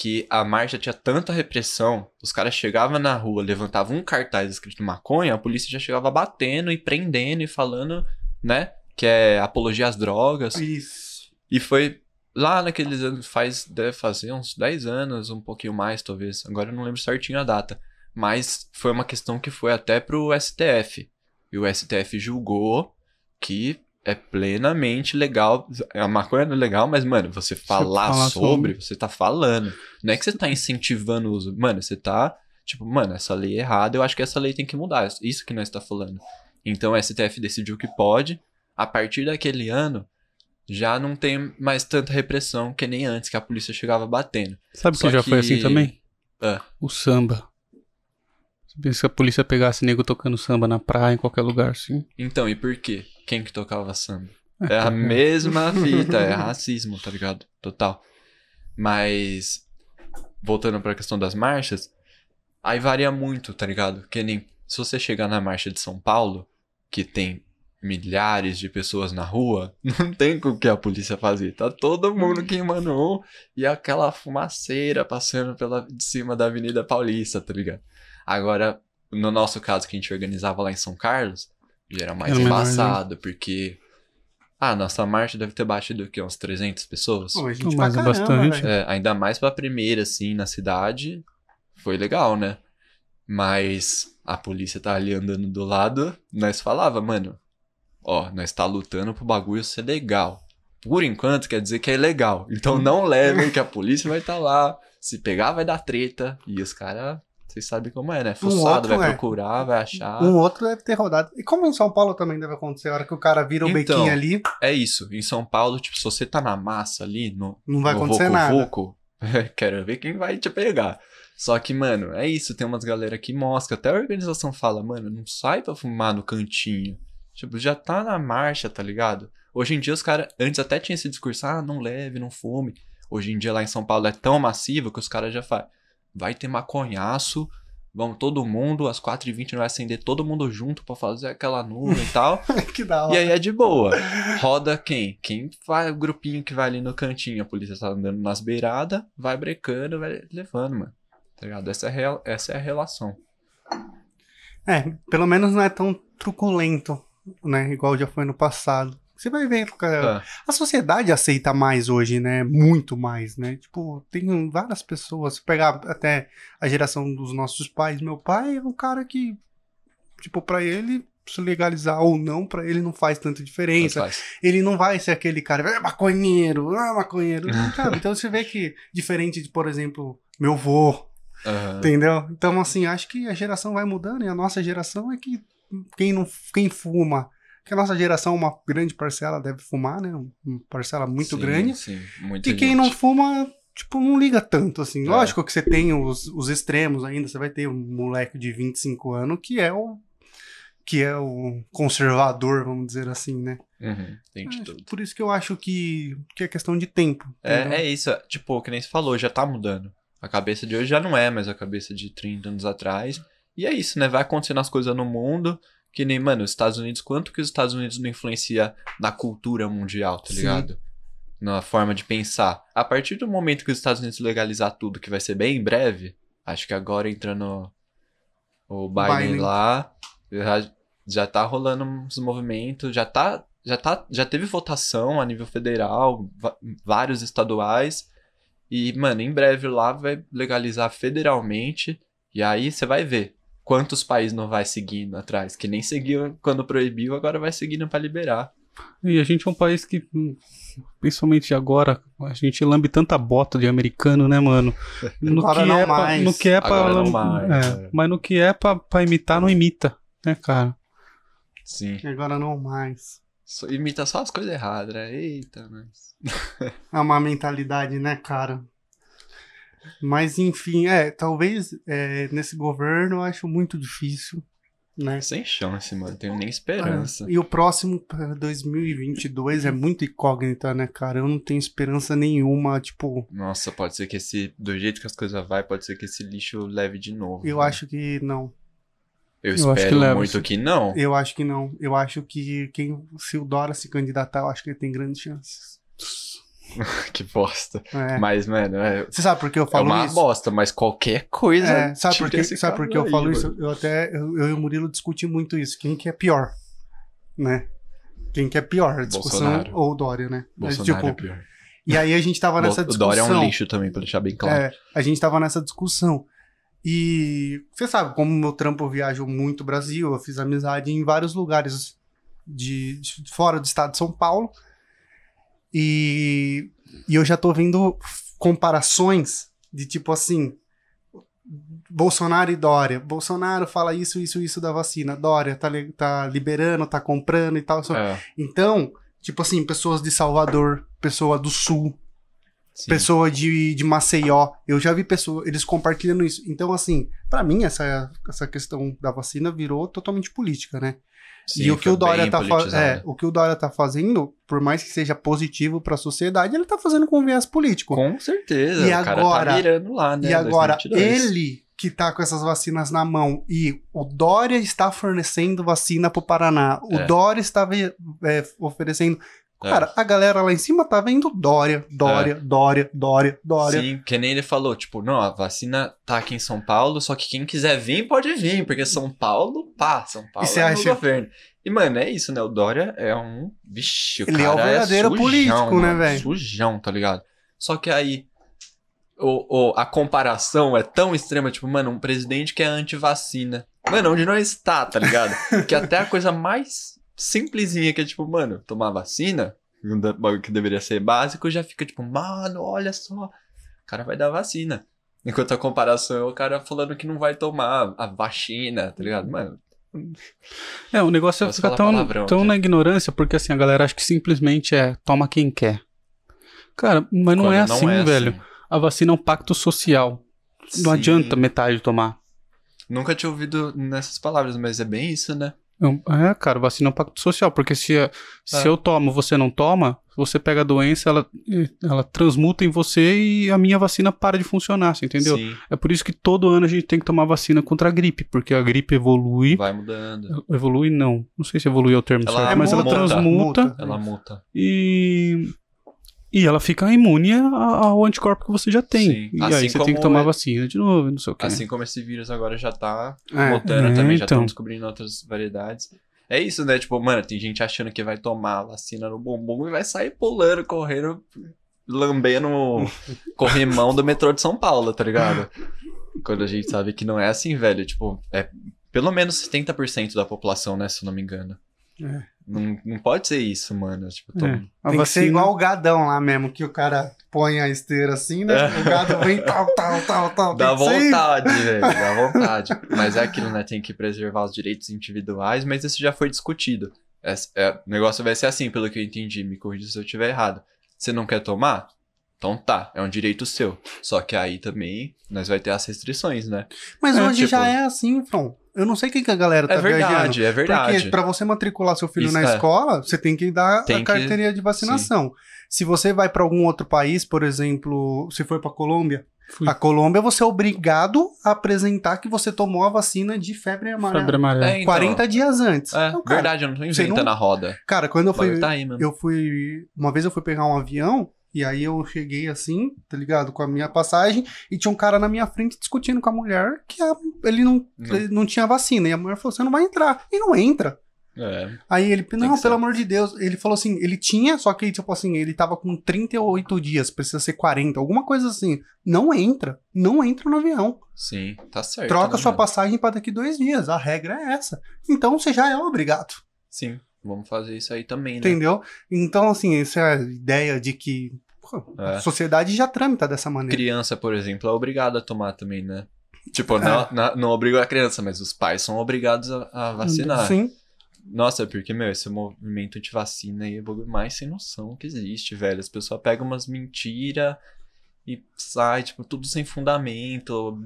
Que a marcha tinha tanta repressão, os caras chegavam na rua, levantavam um cartaz escrito maconha, a polícia já chegava batendo e prendendo e falando, né, que é apologia às drogas.
Isso.
E foi lá naqueles anos, faz, deve fazer uns 10 anos, um pouquinho mais talvez. Agora eu não lembro certinho a data. Mas foi uma questão que foi até pro STF. E o STF julgou que é plenamente legal. A maconha não é legal, mas, mano, você falar
falar
sobre,
sobre.
você tá falando. Não é que você tá incentivando o uso. Mano, você tá. Tipo, mano, essa lei é errada, eu acho que essa lei tem que mudar. Isso que nós tá falando. Então o STF decidiu que pode. A partir daquele ano, já não tem mais tanta repressão que nem antes, que a polícia chegava batendo.
Sabe
Só
que já foi
que-
assim também?
Ah.
O samba. Você pensa que a polícia pegasse nego tocando samba na praia, em qualquer lugar, assim?
Então, e por quê? Quem que tocava samba? É a mesma fita, é racismo, tá ligado? Total. Mas, voltando pra questão das marchas, aí varia muito, tá ligado? Que nem se você chegar na marcha de São Paulo, que tem milhares de pessoas na rua, não tem com o que a polícia fazer. Tá todo mundo queimando um e aquela fumaceira passando pela de cima da Avenida Paulista, tá ligado? Agora, no nosso caso que a gente organizava lá em São Carlos, já era mais
Era
embaçado, porque ah, nossa marcha deve ter batido o quê? Uns 300 pessoas?
Pô, a gente pra
é
caramba,
bastante.
É, ainda mais pra primeira, assim, na cidade, foi legal, né? Mas a polícia tá ali andando do lado, nós falava, mano, ó, nós tá lutando pro bagulho ser legal. Por enquanto quer dizer que é ilegal. Então não levem que a polícia vai estar tá lá. Se pegar, vai dar treta. E os caras, vocês sabem como é, né? Fuçado,
outro
vai
é.
procurar, vai achar.
Um outro deve ter rodado. E como em São Paulo também deve acontecer, a hora que o cara vira o
Então,
bequinho ali,
É isso. Em São Paulo, tipo, se você tá na massa ali, no,
não vai
no
acontecer
Voco
nada.
Voco, quero ver quem vai te pegar. Só que, mano, é isso. Tem umas galera que mosca. Até a organização fala, mano, não sai pra fumar no cantinho. Tipo, já tá na marcha, tá ligado? Hoje em dia os caras, antes até tinha esse discurso, ah, não leve, não fume. Hoje em dia lá em São Paulo é tão massivo que os caras já fazem. Vai ter maconhaço, vamos todo mundo, às 4h20 vai acender todo mundo junto pra fazer aquela nuvem e tal.
que da hora.
E aí é de boa. Roda quem? Quem vai, o grupinho que vai ali no cantinho, a polícia tá andando nas beiradas, vai brecando, vai levando, mano. Tá ligado? Essa é, real- essa é a relação.
É, pelo menos não é tão truculento, né? Igual já foi no passado. Você vai ver, cara,
Ah,
a sociedade aceita mais hoje, né? Muito mais, né? Tipo, tem várias pessoas. Se pegar até a geração dos nossos pais, meu pai é um cara que, tipo, pra ele se legalizar ou não, pra ele não faz tanta diferença.
faz.
Ele não vai ser aquele cara, é maconheiro, ah, maconheiro? Então você vê que, diferente de, por exemplo, meu vô,
Aham.
Entendeu? Então, assim, acho que a geração vai mudando e a nossa geração é que quem não quem fuma, que a nossa geração, uma grande parcela deve fumar, né? Uma parcela muito
Sim,
grande.
Sim, muita
Que quem
gente.
não fuma, tipo, não liga tanto, assim.
É.
Lógico que você tem os, os extremos ainda, você vai ter um moleque de 25 anos que é o que é o conservador, vamos dizer assim, né?
Uhum, tem de tudo.
Por isso que eu acho que, que é questão de tempo.
É, é isso, tipo, que nem você falou, já tá mudando. A cabeça de hoje já não é mais a cabeça de 30 anos atrás. E é isso, né? Vai acontecendo as coisas no mundo. Que nem, mano, os Estados Unidos, quanto que os Estados Unidos não influencia na cultura mundial, tá
Sim.
ligado? Na forma de pensar. A partir do momento que os Estados Unidos legalizar tudo, que vai ser bem em breve, acho que agora entrando o Biden,
Biden.
lá, já, já tá rolando uns movimentos, já tá, já tá, já teve votação a nível federal, vários estaduais, e, mano, em breve lá vai legalizar federalmente, e aí você vai ver quantos países não vai seguindo atrás, que nem seguiu quando proibiu, agora vai seguindo pra liberar.
E a gente é um país que, principalmente agora, a gente lambe tanta bota de americano, né, mano? No
Agora
que
não
é pra,
mais.
no que é pra,
Agora não
lam-
mais,
é, mas no que é pra, pra imitar, não imita, né, cara?
Sim.
Agora não mais.
Imita só as coisas erradas, né? Eita, mas.
É uma mentalidade, né, cara? Mas enfim, é, talvez é, nesse governo eu acho muito difícil, né?
Sem chance, mano. Tenho nem esperança.
E o próximo para 2022 é muito incógnita, né, cara? Eu não tenho esperança nenhuma, tipo,
Nossa, pode ser que esse. Do jeito que as coisas vai, pode ser que esse lixo leve de novo.
eu
né?
acho que não.
Eu
Eu que
espero
leva,
muito que não.
Eu acho que não. Eu acho que quem se o Dora se candidatar, eu acho que ele tem grandes chances.
que bosta.
É.
Mas, mano, é,
Você sabe por que eu
é
falo
uma
isso?
bosta, mas qualquer coisa.
É, sabe por que, sabe por que eu falo isso? Eu até, eu, eu e o Murilo discuti muito isso. Quem que é pior, né? Quem que é pior, a discussão
Bolsonaro.
ou o Dória, né? Mas,
Bolsonaro é
tipo,
pior.
e aí a gente tava nessa
o
discussão.
Dória é um lixo também, pra deixar bem claro.
É, a gente tava nessa discussão. E você sabe, como meu trampo eu viajo muito Brasil, eu fiz amizade em vários lugares de, de fora do estado de São Paulo. E, e eu já tô vendo comparações de tipo assim, Bolsonaro e Dória. Bolsonaro fala isso, isso, isso da vacina. Dória tá, li- tá liberando, tá comprando e tal.
É,
Então, tipo assim, pessoas de Salvador, pessoa do Sul,
sim.
pessoa de, de Maceió. Eu já vi pessoas, eles compartilhando isso. Então, assim, pra mim, essa, essa questão da vacina virou totalmente política, né?
Sim,
e o que o Dória tá é, o que o Dória tá fazendo, por mais que seja positivo pra sociedade, ele tá fazendo com viés político.
Com certeza.
E
o cara
agora-
tá mirando lá, né?
e agora,
2022.
ele que tá com essas vacinas na mão e o Dória está fornecendo vacina pro Paraná, o
É.
Dória está é, oferecendo.
É.
Cara, a galera lá em cima tá vendo Dória, Dória, Dória, Dória, Dória.
Sim, que nem ele falou, tipo, não, a vacina tá aqui em São Paulo, só que quem quiser vir pode vir, porque São Paulo, pá, São Paulo
você
é
acha-
no governo. E, mano, é isso, né? O Dória é um. Vixe, o
Ele é o
cara
verdadeiro
sujão,
político, né,
mano,
velho?
Sujão, tá ligado? Só que aí. O, o- a comparação é tão extrema, tipo, mano, um presidente que é anti-vacina. Mano, onde não está, tá ligado? que até a coisa mais simplesinha, que é tipo, mano, tomar vacina, um bagulho que deveria ser básico, já fica tipo, mano, olha só, o cara vai dar vacina. Enquanto a comparação é o cara falando que não vai tomar a vacina, tá ligado? Mano,
É, o negócio é
Posso
ficar
falar
tão,
palavrão,
tão
né?
na ignorância, porque assim, a galera acha que simplesmente é toma quem quer. Cara, mas não
quando
é assim, velho.
assim.
A vacina é um pacto social. Não
Sim.
adianta metade tomar.
Nunca tinha ouvido nessas palavras, mas é bem isso, né?
É É, cara, vacina é um pacto social, porque se, se
É.
eu tomo você não toma, você pega a doença, ela, ela transmuta em você e a minha vacina para de funcionar, você entendeu?
Sim,
É por isso que todo ano a gente tem que tomar vacina contra a gripe, porque a gripe evolui.
vai mudando.
Evolui não. Não sei se evolui é o termo
Ela
certo, mas ela
muta.
transmuta
Muta.
Ela muta.
e. E ela fica imune ao anticorpo que você já tem.
Sim.
E
Assim
aí você tem que tomar
é-
vacina de novo, não sei o quê.
Assim como esse vírus agora já tá
É.
mutando
É,
também, já
então.
estão descobrindo outras variedades. É isso, né? Tipo, mano, tem gente achando que vai tomar vacina no bumbum e vai sair pulando, correndo, lambendo o corrimão do metrô de São Paulo, tá ligado? Quando a gente sabe que não é assim, velho. Tipo, é pelo menos 70% da população, né? Se eu não me engano.
É.
Não, não pode ser isso, mano. Tipo,
É,
tom-
a
Tem que ser igual o gadão lá mesmo, que o cara põe a esteira assim, né?
É.
O gado vem tal, tal, tal, tal.
Dá vontade, velho. Dá vontade. Mas é aquilo, né? Tem que preservar os direitos individuais, mas isso já foi discutido. É- é- o negócio vai ser assim, pelo que eu entendi. Me corrija se eu estiver errado. Você não quer tomar? Então tá, é um direito seu. Só que aí também nós vai ter as restrições, né?
Mas
É,
hoje
tipo-
já é assim, Fron. Eu não sei o que, que a galera tá
é verdade,
viajando.
é verdade.
Porque pra você matricular seu filho
Isso
na
é.
escola, você tem que dar
Tem
a
que-
carteirinha de vacinação. Se você vai pra algum outro país, por exemplo, se for pra Colômbia,
Fui.
a Colômbia você é obrigado a apresentar que você tomou a vacina de febre amarela.
Febre amarela.
É, então.
40 dias antes.
É,
Então, cara,
verdade, eu não tô
você
inventando
não-
a roda.
cara, quando eu fui
tá aí, mano.
eu fui. Uma vez eu fui pegar um avião. E aí eu cheguei assim, tá ligado? Com a minha passagem, e tinha um cara na minha frente discutindo com a mulher que a- ele, não,
Não.
ele não tinha vacina. E a mulher falou: você não vai entrar. E não entra.
É,
Aí ele, não,
ser.
pelo amor de Deus. Ele falou assim: ele tinha, só que, tipo assim, ele tava com 38 dias, precisa ser 40, alguma coisa assim. Não entra. Não entra no avião.
sim, tá certo.
Troca
né,
sua
mano?
passagem pra daqui dois dias. A regra é essa. Então você já é obrigado.
Sim, vamos fazer isso aí também, né?
Entendeu? Então, assim, essa é a ideia de que pô,
É.
a sociedade já tramita dessa maneira.
Criança, por exemplo, é obrigada a tomar também, né? Tipo, não, não, não obriga a criança, mas os pais são obrigados a, a vacinar.
Sim.
Nossa, porque, meu, esse movimento anti-vacina aí é o mais sem noção que existe, velho. As pessoas pegam umas mentiras e sai, tipo, tudo sem fundamento,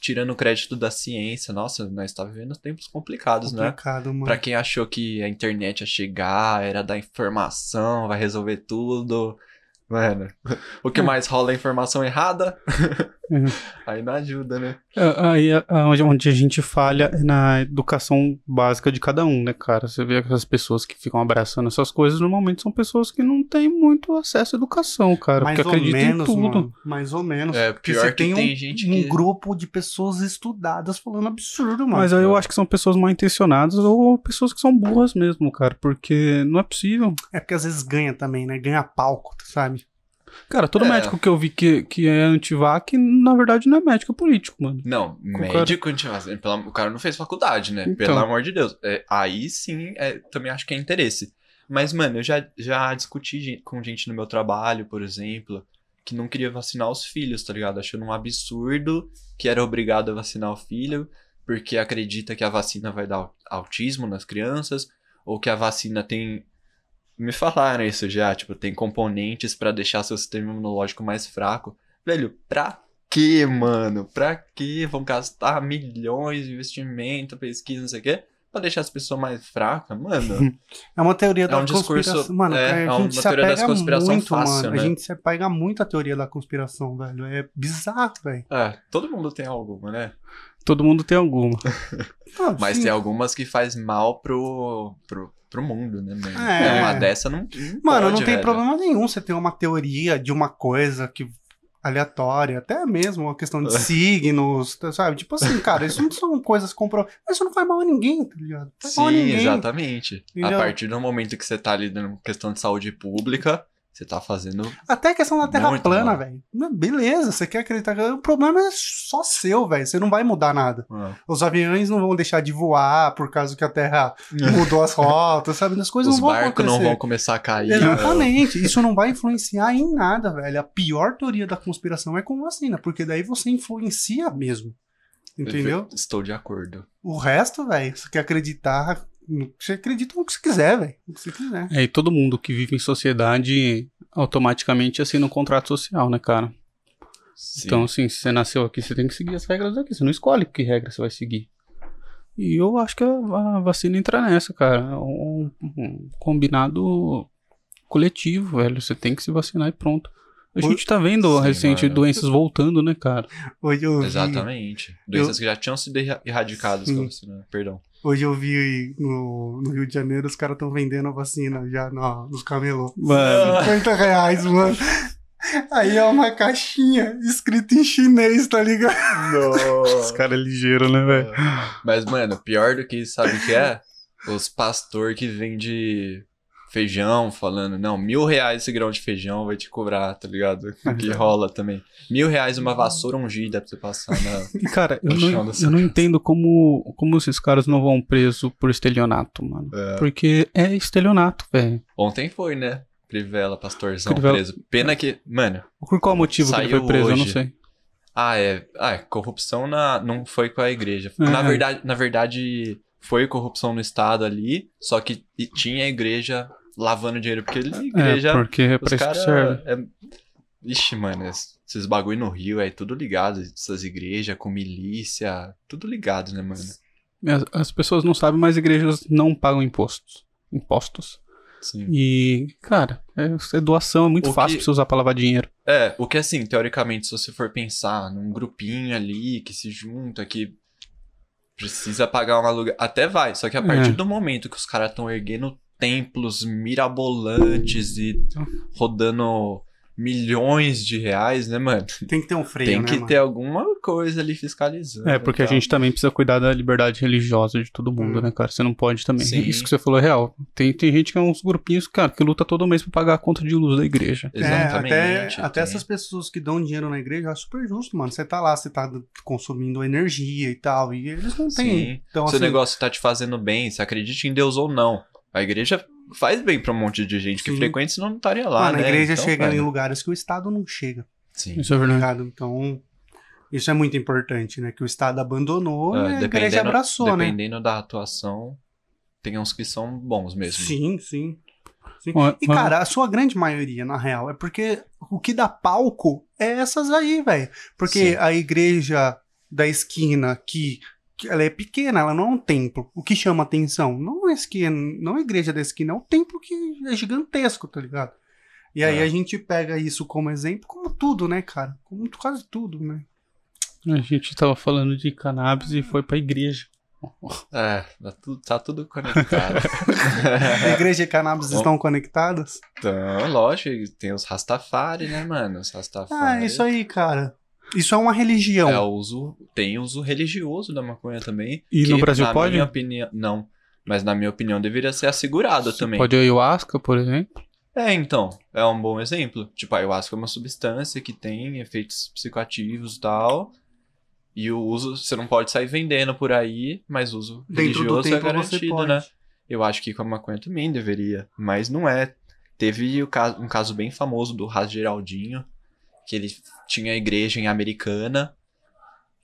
tirando o crédito da ciência. Nossa, nós tá vivendo tempos complicados, né?
Complicado, mano.
Pra quem achou que a internet ia chegar, era dar informação, vai resolver tudo. Mano, o que
Hum.
mais rola é informação errada?
Uhum.
Aí não ajuda, né?
É, Aí é onde, onde a gente falha é na educação básica de cada um, né, cara? Você vê aquelas pessoas que ficam abraçando essas coisas, normalmente são pessoas que não têm muito acesso à educação, cara.
mais
porque
ou
acreditam
menos,
em tudo.
mano. Mais ou menos.
É,
Porque
pior
você
que
tem,
tem
um,
gente
um
que-
grupo de pessoas estudadas falando absurdo, mano.
Mas aí eu acho que são pessoas mal intencionadas ou pessoas que são burras mesmo, cara. Porque não é possível.
É porque às vezes ganha também, né? Ganha palco, sabe?
Cara, todo
É.
médico que eu vi que, que é antivac, na verdade, não é médico, é político, mano.
Não,
O
médico antivacina. pelo- O cara não fez faculdade, né?
Então.
Pelo amor de Deus. É, aí sim, é, também acho que é interesse. Mas, mano, eu já, já discuti com gente no meu trabalho, por exemplo, que não queria vacinar os filhos, tá ligado? Achando um absurdo que era obrigado a vacinar o filho, porque acredita que a vacina vai dar au- autismo nas crianças, ou que a vacina tem. Me falaram isso já, tipo, tem componentes pra deixar seu sistema imunológico mais fraco. Velho, pra quê, mano? Pra quê? Vão gastar milhões de investimento, pesquisa, não sei o quê, pra deixar as pessoas mais fracas, mano.
É uma teoria da
um discurso-
conspiração. Mano,
é, é uma teoria das conspiração
muito,
fácil,
mano.
né?
A gente se apega muito à teoria da conspiração, velho. É bizarro, velho.
É, todo mundo tem alguma, né?
Todo mundo tem alguma.
Não,
Mas
sim.
tem algumas que faz mal pro, pro, pro mundo, né, mano?
É.
Uma dessa não, não
Mano,
pode,
não tem
velho.
problema nenhum você ter uma teoria de uma coisa que aleatória, até mesmo uma questão de signos, sabe? Tipo assim, cara, isso não são coisas comprovadas. Mas isso não faz mal a ninguém, tá ligado? Faz a
Sim,
ninguém.
exatamente.
Entendeu?
A partir do momento que você tá lidando com questão de saúde pública, você tá fazendo.
Até a questão da Terra plana, velho. Beleza, você quer acreditar. O problema é só seu, velho. Você não vai mudar nada.
Ah,
Os aviões não vão deixar de voar por causa que a Terra mudou as rotas, sabe? As coisas
Os
não vão
barcos não
acontecer.
vão começar a cair. né?
Exatamente. Isso não vai influenciar em nada, velho. A pior teoria da conspiração é com vacina, porque daí você influencia mesmo. Entendeu?
Estou de acordo.
O resto, velho, você quer acreditar. Você acredita no que você quiser, velho. No que você quiser.
É, e todo mundo que vive em sociedade automaticamente assina um contrato social, né, cara?
Sim.
Então, assim, se você nasceu aqui, você tem que seguir as regras daqui. Você não escolhe que regra você vai seguir. E eu acho que a, vacina entra nessa, cara. É Um, um combinado coletivo, velho. Você tem que se vacinar e pronto. A gente tá vendo
Sim,
recente
mano.
doenças voltando, né, cara?
Hoje eu vi.
Exatamente. Doenças que já tinham sido erra- erradicadas
Sim.
com a vacina. Perdão.
Hoje eu vi no, no Rio de Janeiro, os caras estão vendendo a vacina já no, nos camelô.
Mano,
50 reais, mano. Aí é uma caixinha escrita em chinês, tá ligado?
os caras ligeiros, né, velho?
Mas, mano, pior do que isso, sabe o que é? Os pastor que vende feijão falando, não, mil reais esse grão de feijão vai te cobrar, tá ligado? Que rola também. Mil reais uma vassoura ungida pra você passar na.
E, cara, eu não, eu não entendo como, como esses caras não vão preso por estelionato, mano.
É.
Porque é estelionato, velho.
Ontem foi, né? Crivella, pastorzão
Crivella.
preso. Pena que, mano,
Por qual motivo que ele foi preso? Eu não
hoje.
sei.
ah, é, ah, é, corrupção na, não foi com a igreja.
É.
Na verdade, na verdade, foi corrupção no estado ali, só que tinha a igreja lavando dinheiro, porque a igreja
É, porque é pra
Os
isso que serve.
É... Ixi, mano, es- esses bagulho no Rio é tudo ligado. Essas igrejas com milícia, tudo ligado, né, mano?
As, as pessoas não sabem, mas igrejas não pagam impostos. Impostos.
Sim.
E, cara, é, é doação, é muito
O
fácil
que-
pra você usar pra lavar dinheiro.
É, o que assim, teoricamente, se você for pensar num grupinho ali que se junta, que precisa pagar um aluguel, até vai. Só que a partir
É.
do momento que os caras estão erguendo templos mirabolantes e rodando milhões de reais, né, mano?
Tem que ter um freio,
Tem
né,
que
mano?
ter alguma coisa ali fiscalizando.
É, porque a gente também precisa cuidar da liberdade religiosa de todo mundo,
Hum.
né, cara? Você não pode também.
Sim.
Isso que você falou é real. Tem, tem gente que é uns grupinhos, cara, que luta todo mês pra pagar a conta de luz da igreja.
Exatamente.
É, até, até
tem-
essas pessoas que dão dinheiro na igreja, eu acho super justo, mano. Você tá lá, você tá consumindo energia e tal, e eles não têm. Então,
Se o
assim,
negócio tá te fazendo bem, se acredita em Deus ou não. A igreja faz bem pra um monte de gente que
Sim.
frequenta, senão não estaria lá,
mano,
né?
a igreja
Então,
chega em lugares que o Estado não chega,
Sim.
Isso é
tá
verdade.
ligado? Então, isso é muito importante, né? Que o Estado abandonou
É,
e a igreja
dependendo-
abraçou, né?
Dependendo da atuação, tem uns que são bons mesmo.
Sim, sim. sim. E, cara, a sua grande maioria, na real, é porque o que dá palco é essas aí, velho. Porque
Sim.
a igreja da esquina, que, que ela é pequena, ela não é um templo. O que chama atenção não é a esquina, não é a igreja da esquina, é um templo que é gigantesco, tá ligado? E aí
É.
a gente pega isso como exemplo, como tudo, né, cara? Como quase tudo, né?
A gente tava falando de cannabis e foi pra igreja.
É, tá tudo, tá tudo conectado.
A igreja e cannabis
Bom.
estão conectadas?
então, lógico, tem os Rastafari, né, mano? Os Rastafari.
Ah, isso aí, cara. Isso é uma religião.
É o uso, tem uso religioso da maconha também.
E no
que,
Brasil
na
pode?
Minha opinião, não. Mas na minha opinião deveria ser assegurado também.
Pode ayahuasca, por exemplo.
É, então, é um bom exemplo. Tipo, a ayahuasca é uma substância que tem efeitos psicoativos e tal. E o uso, você não pode sair vendendo por aí, mas o uso
Dentro do
religioso é
você
garantido, né? Eu acho que com a maconha também deveria, mas não é. Teve o caso, um caso bem famoso do Ras Geraldinho, que ele tinha a igreja em Americana,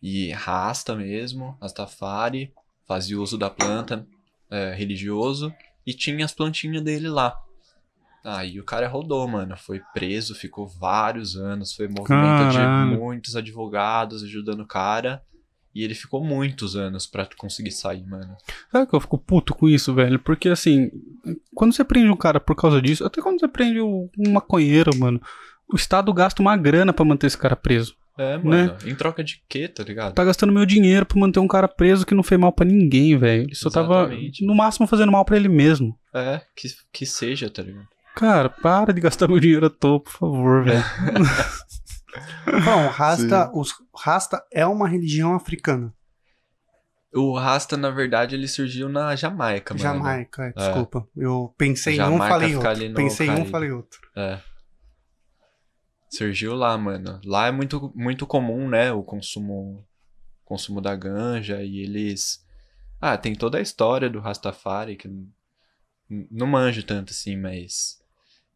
e rasta mesmo, Rastafari, fazia uso da planta é, religioso, e tinha as plantinhas dele lá. Aí o cara rodou, mano. Foi preso, ficou vários anos, foi movimento
Caralho.
de muitos advogados ajudando o cara. E ele ficou muitos anos pra conseguir sair, mano.
Sabe que eu fico puto com isso, velho? Porque assim, quando você prende um cara por causa disso, até quando você prende um maconheiro, mano, o Estado gasta uma grana pra manter esse cara preso.
É, mano. Em troca de quê, tá ligado?
Tá gastando meu dinheiro pra manter um cara preso que não fez mal pra ninguém, velho. Ele só tava,
Exatamente.
no máximo, fazendo mal pra ele mesmo.
É, que, que seja, tá ligado?
Cara, para de gastar meu dinheiro à toa, por favor, velho.
Bom, Rasta, os, Rasta é uma religião africana.
O Rasta, na verdade, ele surgiu na Jamaica, mano.
Jamaica, é, desculpa. Eu pensei em um, falei outro. Pensei em um, falei outro.
É. Surgiu lá, mano. Lá é muito, muito comum, né? O consumo, consumo da ganja e eles. Ah, tem toda a história do Rastafari que não manjo tanto assim, mas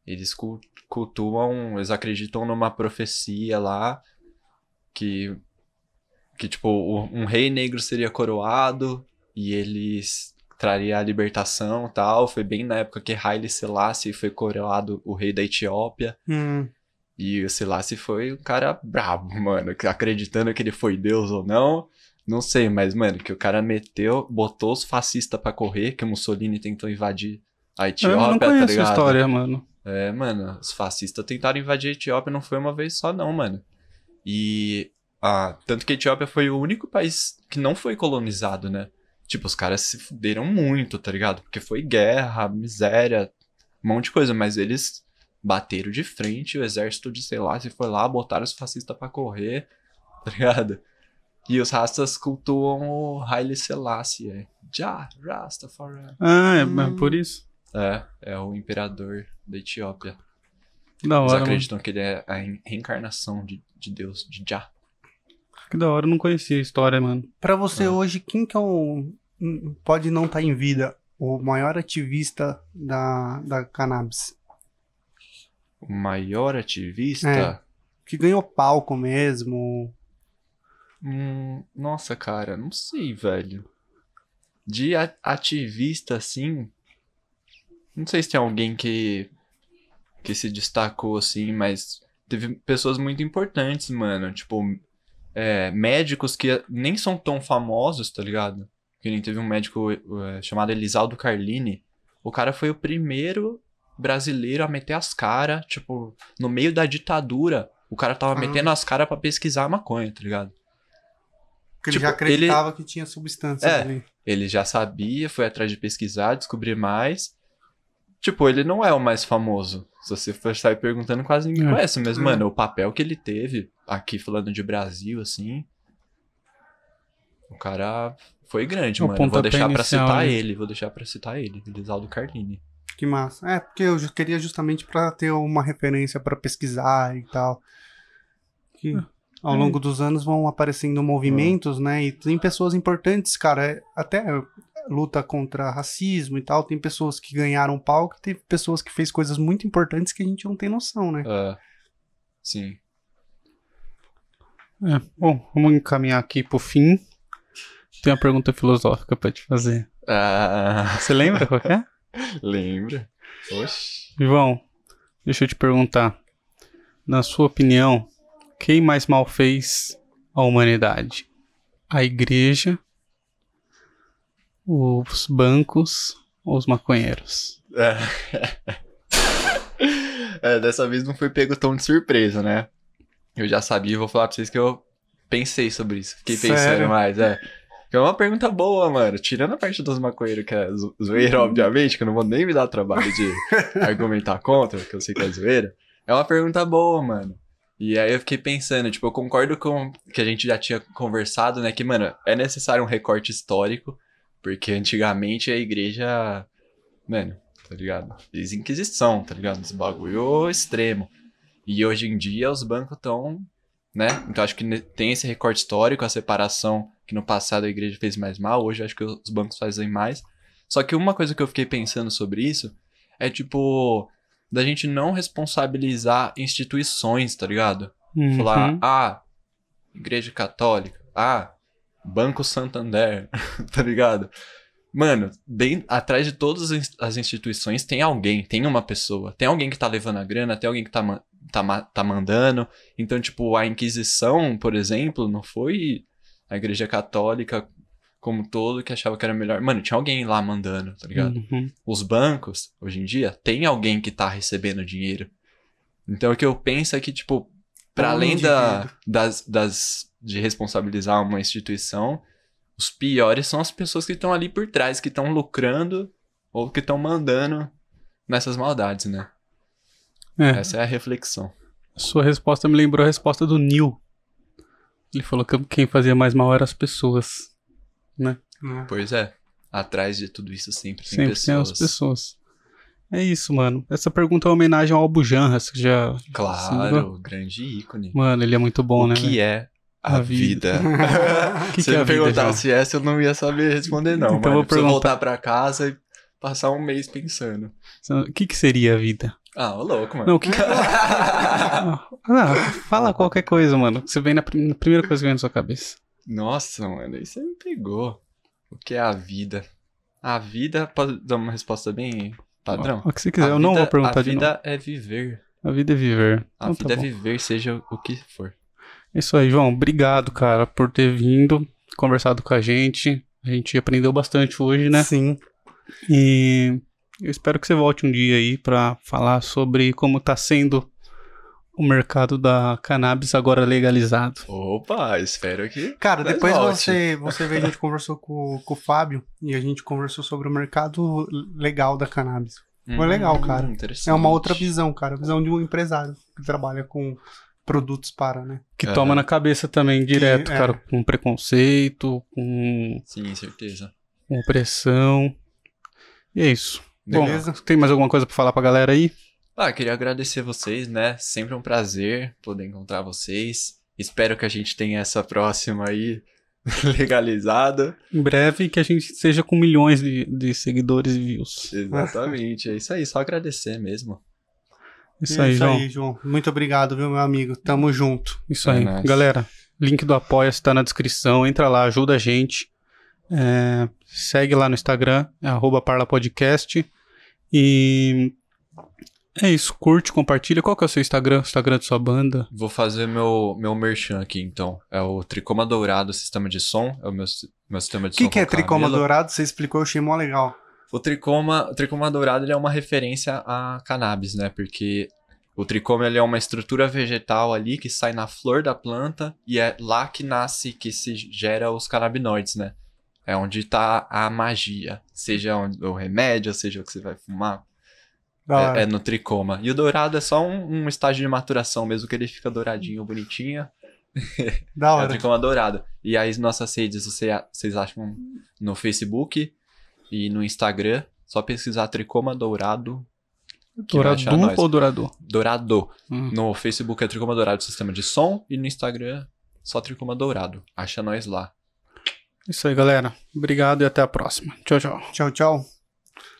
eles cul- cultuam, eles acreditam numa profecia lá que que tipo um rei negro seria coroado e eles traria a libertação, tal. Foi bem na época que Haile Selassie foi coroado o rei da Etiópia.
Hum,
E o Selassie foi um cara brabo, mano. Acreditando que ele foi Deus ou não. Não sei, mas, mano, que o cara meteu, botou os fascistas pra correr, que o Mussolini tentou invadir a
Eu
Etiópia,
não
tá
conheço a
ligado?
história, mano.
É, mano, os fascistas tentaram invadir a Etiópia, não foi uma vez só, não, mano. E. Ah, tanto que a Etiópia foi o único país que não foi colonizado, né? Tipo, os caras se fuderam muito, tá ligado? Porque foi guerra, miséria, um monte de coisa, mas eles bateram de frente, o exército de sei lá, se foi lá, botaram os fascistas pra correr, tá ligado? E os rastas cultuam o Haile Selassie, é. Já, Rastafari.
Ah, é,
Hum.
é por isso.
É, é o imperador da Etiópia.
Que da
Eles
hora, mano.
acreditam que ele é a re- reencarnação de, de Deus, de Jah.
Que da hora, eu não conhecia a história, mano.
Pra você
Ah.
hoje, quem que é o. hum, Pode não estar em vida, o maior ativista da, da cannabis?
O maior ativista.
É. Que ganhou palco mesmo.
Hum, nossa, cara, não sei, velho. De ativista, assim. Não sei se tem alguém que. que se destacou, assim, mas teve pessoas muito importantes, mano. Tipo, é, médicos que nem são tão famosos, tá ligado? Que nem teve um médico é, chamado Elisaldo Carlini. O cara foi o primeiro brasileiro a meter as caras, tipo, no meio da ditadura. O cara tava
Ah.
metendo as caras pra pesquisar maconha, tá ligado?
Porque
Tipo,
ele já acreditava que tinha substâncias
É.
ali.
Ele já sabia, foi atrás de pesquisar, descobrir mais. Tipo, ele não é o mais famoso. Se você for sair perguntando, quase ninguém
É.
conhece. Mas,
É.
mano, o papel que ele teve, aqui falando de Brasil, assim. O cara foi grande,
O
mano. Vou deixar pra
inicial,
citar
né?
ele, vou deixar pra citar ele, Elisaldo Carlini.
Que massa. É, porque eu queria justamente pra ter uma referência pra pesquisar e tal. Que ao
É.
longo dos anos vão aparecendo movimentos, né? E tem pessoas importantes, cara. é- Até luta contra racismo e tal. Tem pessoas que ganharam palco, tem pessoas que fez coisas muito importantes que a gente não tem noção, né?
É, sim.
É, bom, vamos encaminhar aqui pro fim. Tem uma pergunta filosófica pra te fazer.
Ah,
Você lembra qual é?
lembra? Oxi.
João, deixa eu te perguntar. Na sua opinião, quem mais mal fez a humanidade? A igreja, os bancos ou os maconheiros?
É. É, dessa vez não foi pego tão de surpresa, né? Eu já sabia, vou falar pra vocês que eu pensei sobre isso. Fiquei pensando
Sério?
mais, é. Que é uma pergunta boa, mano. Tirando a parte dos maconheiros, que é zo- zoeira, obviamente, que eu não vou nem me dar o trabalho de argumentar contra, que eu sei que é zoeira. É uma pergunta boa, mano. E aí eu fiquei pensando, tipo, eu concordo com que a gente já tinha conversado, né? Que, mano, é necessário um recorte histórico, porque antigamente a igreja. Mano, tá ligado? Fiz inquisição, tá ligado? Esse bagulho extremo. E hoje em dia os bancos estão, né? Então acho que tem esse recorte histórico, a separação que no passado a igreja fez mais mal, hoje acho que os bancos fazem mais. Só que uma coisa que eu fiquei pensando sobre isso é tipo da gente não responsabilizar instituições, tá ligado?
Uhum.
Falar, ah, Igreja Católica, ah, Banco Santander, tá ligado? Mano, bem atrás de todas as ins- as instituições tem alguém, tem uma pessoa, tem alguém que tá levando a grana, tem alguém que tá, tá, tá mandando. Então, tipo, a Inquisição, por exemplo, não foi a igreja católica como todo que achava que era melhor. Mano, tinha alguém lá mandando, tá ligado?
Uhum.
Os bancos, hoje em dia, tem alguém que tá recebendo dinheiro. Então o que eu penso é que, tipo, para além da, das, das de responsabilizar uma instituição, os piores são as pessoas que estão ali por trás, que estão lucrando ou que estão mandando nessas maldades, né?
É,
Essa é a reflexão.
sua resposta me lembrou a resposta do Neil. Ele falou que quem fazia mais mal eram as pessoas. Né?
né?
Pois é. Atrás de tudo isso sempre tem
Sempre tem
pessoas.
as pessoas. É isso, mano. Essa pergunta é uma homenagem ao Albujanras, que já.
Claro, grande ícone.
Mano, ele é muito bom,
o
né?
que
velho?
é a,
A vida.
vida?
que
Se
que é
perguntasse essa, eu não ia saber responder, não.
Então eu vou perguntar.
voltar pra casa e passar um mês pensando.
O que, que seria a vida?
Ah, louco, mano.
Não, o que. ah, fala qualquer coisa, mano. Você vem na, prim- na primeira coisa que vem na sua cabeça.
Nossa, mano, isso aí me pegou. O que é a vida? A vida, pode dar uma resposta bem padrão?
O que você quiser,
A
eu não
vida-
vou perguntar
A
de
vida
novo.
é viver.
A vida é viver.
A
Então
vida
tá
é viver, seja o que for.
É isso aí, João. Obrigado, cara, por ter vindo, conversado com a gente. A gente aprendeu bastante hoje, né?
Sim.
E eu espero que você volte um dia aí pra falar sobre como tá sendo o mercado da cannabis agora legalizado.
Opa, espero que.
Cara,
Mas
depois
volte.
você, você vê, a gente conversou com, com o Fábio e a gente conversou sobre o mercado legal da cannabis. Foi legal, cara.
Hum, interessante.
É uma outra visão, cara. A visão de um empresário que trabalha com produtos para, né?
Que toma na cabeça também direto,
é.
cara, com preconceito, com,
Sim, certeza.
com opressão. E é isso.
Beleza?
Bom, tem mais alguma coisa pra falar pra galera aí?
Ah, queria agradecer vocês, né? Sempre um prazer poder encontrar vocês. Espero que a gente tenha essa próxima aí legalizada.
Em breve que a gente seja com milhões de, de seguidores e views.
Exatamente, é isso aí, só agradecer mesmo.
Isso aí, João.
aí, João. Muito obrigado, viu, meu amigo? Tamo junto.
Isso
É
aí.
nóis.
Galera, link do Apoia-se tá na descrição. Entra lá, ajuda a gente. É, segue lá no Instagram, é arroba parlapodcast. E é isso. Curte, compartilha. Qual que é o seu Instagram? O Instagram de sua banda?
Vou fazer meu, meu merchan aqui, então. É o Tricoma Dourado Sistema de Som. É o meu, meu sistema de
O que,
som.
que é
com
tricoma
Camila.
dourado? Você explicou, eu achei mó legal.
O tricoma, o tricoma dourado ele é uma referência a cannabis, né? Porque o tricoma ele é uma estrutura vegetal ali que sai na flor da planta e é lá que nasce, que se gera os canabinoides, né? É onde tá a magia. Seja onde- o remédio, seja o que você vai fumar. É, é no tricoma. E o dourado é só um, um estágio de maturação mesmo, que ele fica douradinho, bonitinho.
da
É o
hora.
tricoma dourado. E aí, nossas redes, você, vocês acham no Facebook e no Instagram. Só pesquisar tricoma dourado. nós.
ou Dourador?
Dourado.
Hum.
No Facebook é tricoma dourado sistema de som. E no Instagram, só tricoma dourado. Acha nós lá.
Isso aí, galera. Obrigado e até a próxima. Tchau, tchau.
Tchau, tchau.